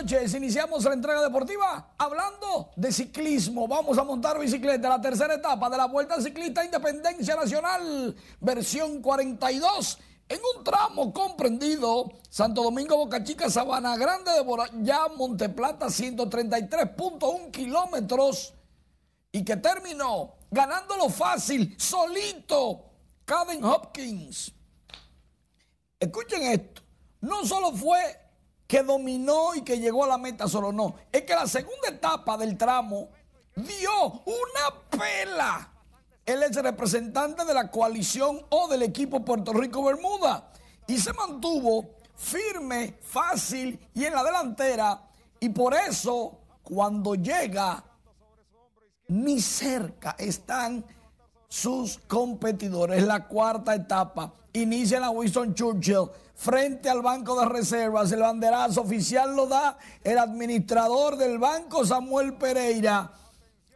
Noches. Iniciamos la entrega deportiva hablando de ciclismo. Vamos a montar bicicleta, la tercera etapa de la Vuelta Ciclista Independencia Nacional, versión 42. En un tramo comprendido, Santo Domingo, Boca Chica, Sabana Grande de Borayá, Monteplata, 133.1 kilómetros. Y que terminó ganándolo fácil, solito, Caden Hopkins. Escuchen esto. No solo fue que dominó y que llegó a la meta solo, no. Es que la segunda etapa del tramo dio una pela. Él es representante de la coalición o del equipo Puerto Rico Bermuda y se mantuvo firme, fácil y en la delantera. Y por eso, cuando llega, ni cerca están sus competidores. La cuarta etapa inicia la Winston Churchill frente al banco de reservas. El banderazo oficial lo da el administrador del banco, Samuel Pereira.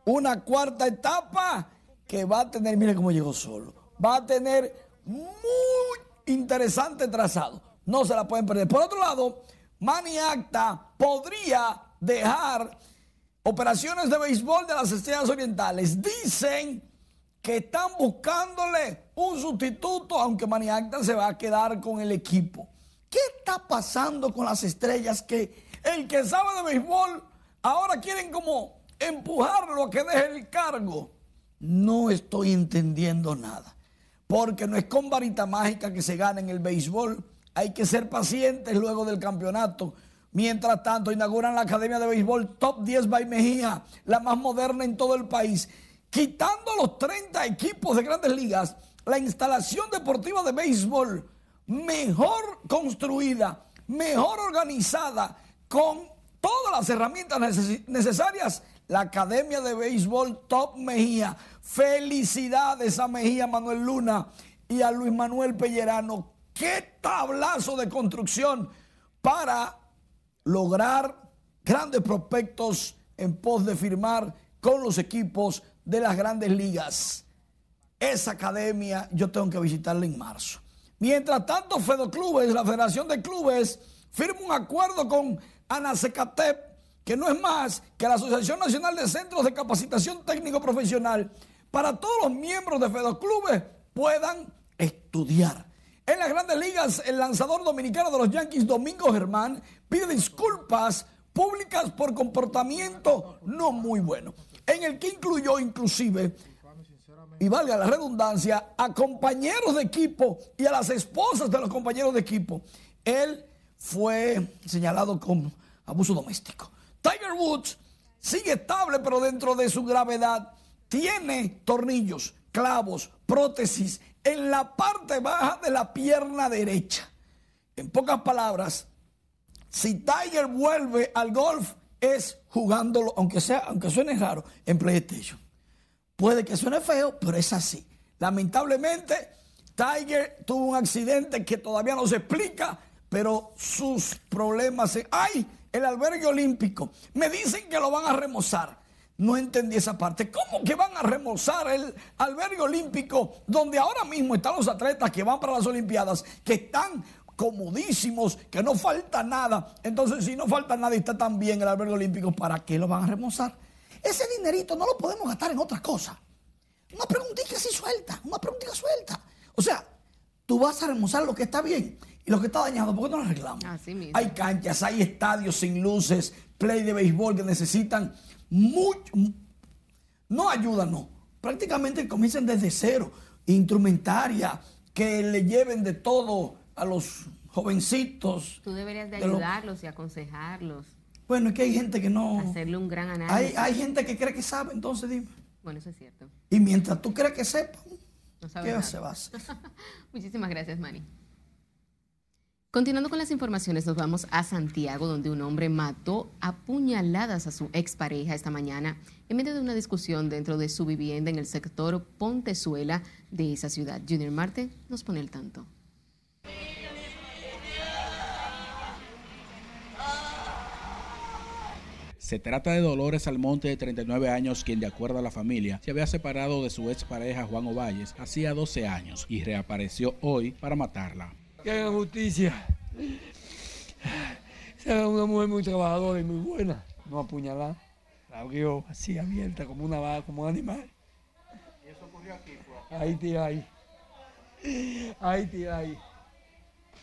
Una cuarta etapa que va a tener, mire cómo llegó solo, va a tener muy interesante trazado. No se la pueden perder. Por otro lado, Manny Acta podría dejar operaciones de béisbol de las estrellas orientales. Dicen que están buscándole un sustituto, aunque Maniacta se va a quedar con el equipo. ¿Qué está pasando con las estrellas que el que sabe de béisbol ahora quieren como empujarlo a que deje el cargo? No estoy entendiendo nada. Porque no es con varita mágica que se gana en el béisbol. Hay que ser pacientes luego del campeonato. Mientras tanto, inauguran la Academia de Béisbol Top 10 by Mejía, la más moderna en todo el país. Quitando los 30 equipos de grandes ligas, la instalación deportiva de béisbol mejor construida, mejor organizada, con todas las herramientas neces necesarias, la Academia de Béisbol Top Mejía. Felicidades a Mejía Manuel Luna y a Luis Manuel Pellerano. Qué tablazo de construcción para lograr grandes prospectos en pos de firmar con los equipos de las grandes ligas. Esa academia yo tengo que visitarla en marzo. Mientras tanto, Fedoclubes, la Federación de Clubes, firma un acuerdo con ANACECATEP, que no es más que la Asociación Nacional de Centros de Capacitación Técnico Profesional, para todos los miembros de Fedoclubes puedan estudiar. En las grandes ligas, el lanzador dominicano de los Yankees, Domingo Germán, pide disculpas públicas por comportamiento no muy bueno, en el que incluyó inclusive, y valga la redundancia, a compañeros de equipo y a las esposas de los compañeros de equipo. Él fue señalado con abuso doméstico. Tiger Woods sigue estable, pero dentro de su gravedad tiene tornillos, clavos, prótesis en la parte baja de la pierna derecha. En pocas palabras, si Tiger vuelve al golf es jugándolo, aunque sea, aunque suene raro, en PlayStation. Puede que suene feo, pero es así. Lamentablemente, Tiger tuvo un accidente que todavía no se explica, pero sus problemas. ¡Ay! El albergue olímpico. Me dicen que lo van a remozar. No entendí esa parte. ¿Cómo que van a remozar el albergue olímpico donde ahora mismo están los atletas que van para las Olimpiadas, que están comodísimos, que no falta nada? Entonces, si no falta nada y está tan bien el albergue olímpico, ¿para qué lo van a remozar? Ese dinerito no lo podemos gastar en otras cosas. Una preguntita así suelta, una preguntita suelta. O sea, tú vas a remozar lo que está bien y lo que está dañado, ¿por qué no lo arreglamos? Hay canchas, hay estadios sin luces, play de béisbol que necesitan mucho, no ayuda, no. Prácticamente comienzan desde cero, instrumentaria, que le lleven de todo a los jovencitos. Tú deberías de de lo- ayudarlos y aconsejarlos. Bueno, es que hay gente que no... Hacerle un gran Hay, análisis. hay gente que cree que sabe, entonces dime. Bueno, eso es cierto. Y mientras tú crees que sepa, No sabe ¿qué se va a hacer? Muchísimas gracias, Manny. Continuando con las informaciones, nos vamos a Santiago, donde un hombre mató a puñaladas a su expareja esta mañana en medio de una discusión dentro de su vivienda en el sector Pontezuela de esa ciudad. Junior Marte nos pone el tanto. Se trata de Dolores Almonte, de 39 años, quien de acuerdo a la familia se había separado de su expareja Juan Ovalles hacía 12 años y reapareció hoy para matarla. Que hagan justicia. Sea una mujer muy trabajadora y muy buena. No apuñalar. La abrió así abierta como una vaca, como un animal. ¿Y eso ocurrió aquí? Ahí tira ahí. Ahí tira ahí.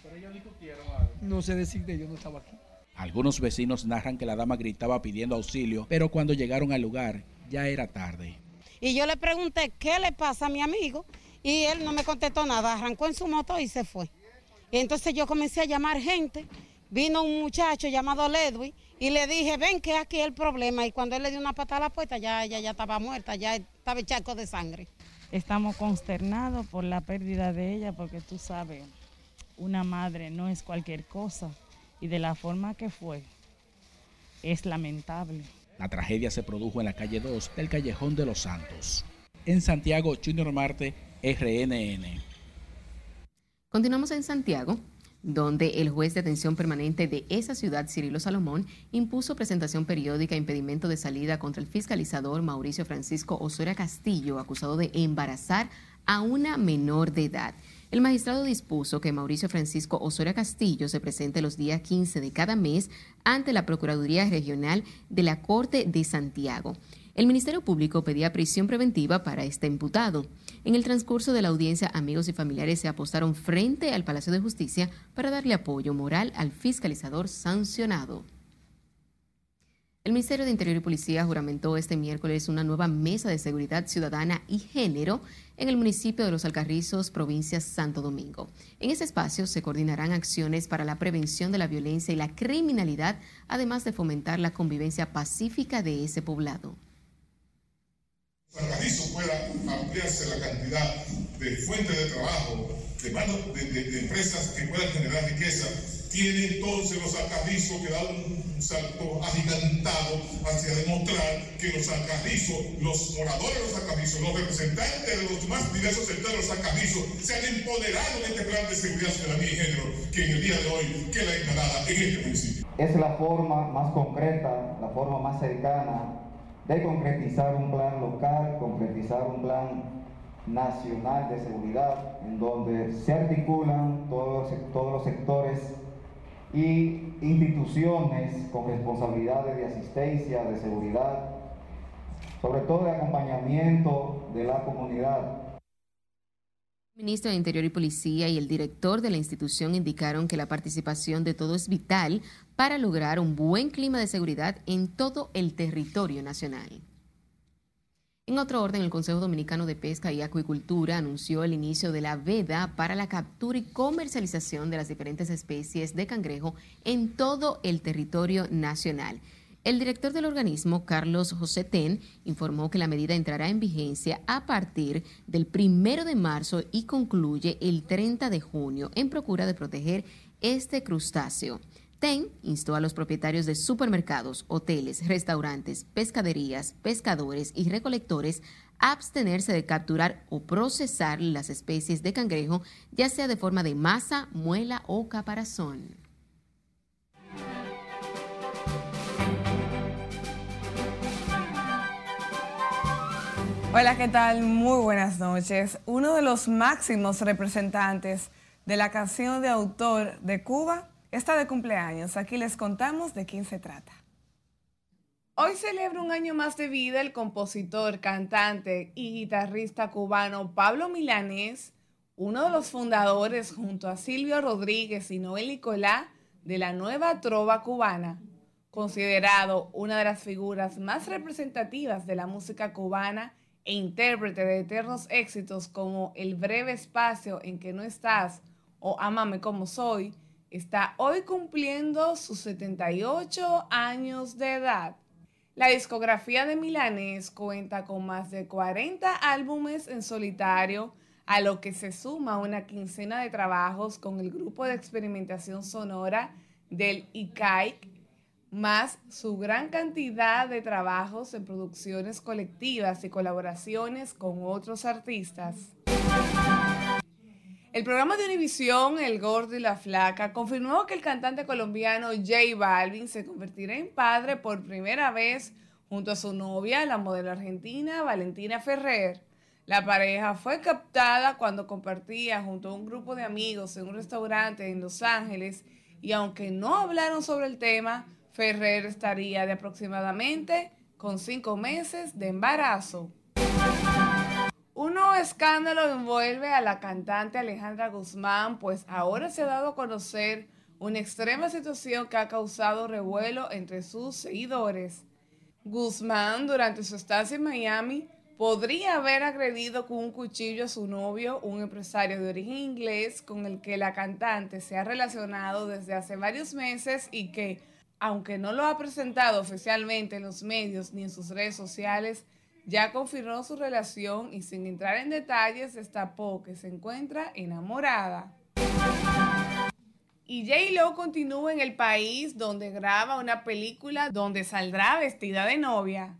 Pero ellos discutieron algo. No sé decirte, yo no estaba aquí. Algunos vecinos narran que la dama gritaba pidiendo auxilio, pero cuando llegaron al lugar ya era tarde. Y yo le pregunté qué le pasa a mi amigo y él no me contestó nada, arrancó en su moto y se fue. Y entonces yo comencé a llamar gente, vino un muchacho llamado Ledwin y le dije, ven que aquí el problema. Y cuando él le dio una patada a la puerta, ya ella ya estaba muerta, ya estaba el charco de sangre. Estamos consternados por la pérdida de ella porque tú sabes, una madre no es cualquier cosa y de la forma que fue es lamentable. La tragedia se produjo en la calle 2 del Callejón de los Santos. En Santiago, Junior Marte, RNN. Continuamos en Santiago, donde el juez de atención permanente de esa ciudad, Cirilo Salomón, impuso presentación periódica e impedimento de salida contra el fiscalizador Mauricio Francisco Osoria Castillo, acusado de embarazar a una menor de edad. El magistrado dispuso que Mauricio Francisco Osoria Castillo se presente los días 15 de cada mes ante la Procuraduría Regional de la Corte de Santiago. El Ministerio Público pedía prisión preventiva para este imputado. En el transcurso de la audiencia, amigos y familiares se apostaron frente al Palacio de Justicia para darle apoyo moral al fiscalizador sancionado. El Ministerio de Interior y Policía juramentó este miércoles una nueva mesa de seguridad ciudadana y género en el municipio de Los Alcarrizos, provincia Santo Domingo. En ese espacio se coordinarán acciones para la prevención de la violencia y la criminalidad, además de fomentar la convivencia pacífica de ese poblado. Pueda ampliarse la cantidad de fuentes de trabajo, de, de, de- de empresas que puedan generar riqueza, tiene entonces los alcarrizos que dan un salto agigantado hacia demostrar que los alcarrizos, los moradores de los alcarrizos, los representantes de los más diversos sectores de los alcarrizos, se han empoderado en este plan de seguridad ciudadanía y género que en el día de hoy queda instalada en este municipio. Es la forma más concreta, la forma más cercana de concretizar un plan local, concretizar un plan nacional de seguridad, en donde se articulan todos, los sectores y instituciones con responsabilidades de asistencia, de seguridad, sobre todo de acompañamiento de la comunidad. El ministro de Interior y Policía y el director de la institución indicaron que la participación de todo es vital para lograr un buen clima de seguridad en todo el territorio nacional. En otro orden, el Consejo Dominicano de Pesca y Acuicultura anunció el inicio de la veda para la captura y comercialización de las diferentes especies de cangrejo en todo el territorio nacional. El director del organismo, Carlos José Ten, informó que la medida entrará en vigencia a partir del primero de marzo y concluye el 30 de junio en procura de proteger este crustáceo. TEN instó a los propietarios de supermercados, hoteles, restaurantes, pescaderías, pescadores y recolectores a abstenerse de capturar o procesar las especies de cangrejo, ya sea de forma de masa, muela o caparazón. Hola, ¿qué tal? Muy buenas noches. Uno de los máximos representantes de la canción de autor de Cuba está de cumpleaños. Aquí les contamos de quién se trata. Hoy celebra un año más de vida el compositor, cantante y guitarrista cubano Pablo Milanés, uno de los fundadores junto a Silvio Rodríguez y Noel Nicolá de la nueva trova cubana, considerado una de las figuras más representativas de la música cubana e intérprete de eternos éxitos como El breve espacio en que no estás o Ámame como soy, está hoy cumpliendo sus 78 años de edad. La discografía de Milanés cuenta con más de 40 álbumes en solitario, a lo que se suma una quincena de trabajos con el grupo de experimentación sonora del ICAIC, más su gran cantidad de trabajos en producciones colectivas y colaboraciones con otros artistas. El programa de Univisión, El Gordo y la Flaca, confirmó que el cantante colombiano J Balvin se convertirá en padre por primera vez junto a su novia, la modelo argentina Valentina Ferrer. La pareja fue captada cuando compartía junto a un grupo de amigos en un restaurante en Los Ángeles y aunque no hablaron sobre el tema, Ferrer estaría de aproximadamente con cinco meses de embarazo. Un nuevo escándalo envuelve a la cantante Alejandra Guzmán, pues ahora se ha dado a conocer una extrema situación que ha causado revuelo entre sus seguidores. Guzmán, durante su estancia en Miami, podría haber agredido con un cuchillo a su novio, un empresario de origen inglés con el que la cantante se ha relacionado desde hace varios meses y que, aunque no lo ha presentado oficialmente en los medios ni en sus redes sociales, ya confirmó su relación y sin entrar en detalles destapó que se encuentra enamorada. Y J-Lo continúa en el país donde graba una película donde saldrá vestida de novia.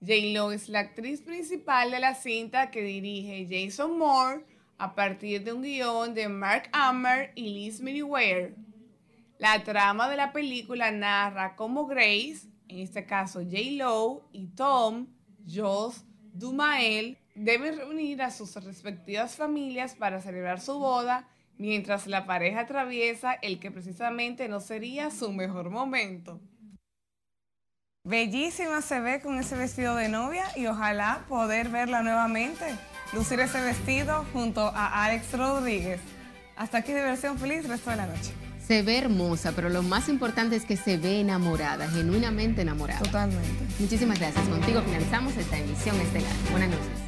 J-Lo es la actriz principal de la cinta que dirige Jason Moore a partir de un guion de Mark Hammer y Liz Meriwether. La trama de la película narra cómo Grace, en este caso J-Lo, y Tom Jos Dumael deben reunir a sus respectivas familias para celebrar su boda, mientras la pareja atraviesa el que precisamente no sería su mejor momento. Bellísima se ve con ese vestido de novia y ojalá poder verla nuevamente, lucir ese vestido junto a Alex Rodríguez. Hasta aquí diversión feliz, resto de la noche. Se ve hermosa, pero lo más importante es que se ve enamorada, genuinamente enamorada. Totalmente. Muchísimas gracias. Contigo finalizamos esta emisión estelar. Buenas noches.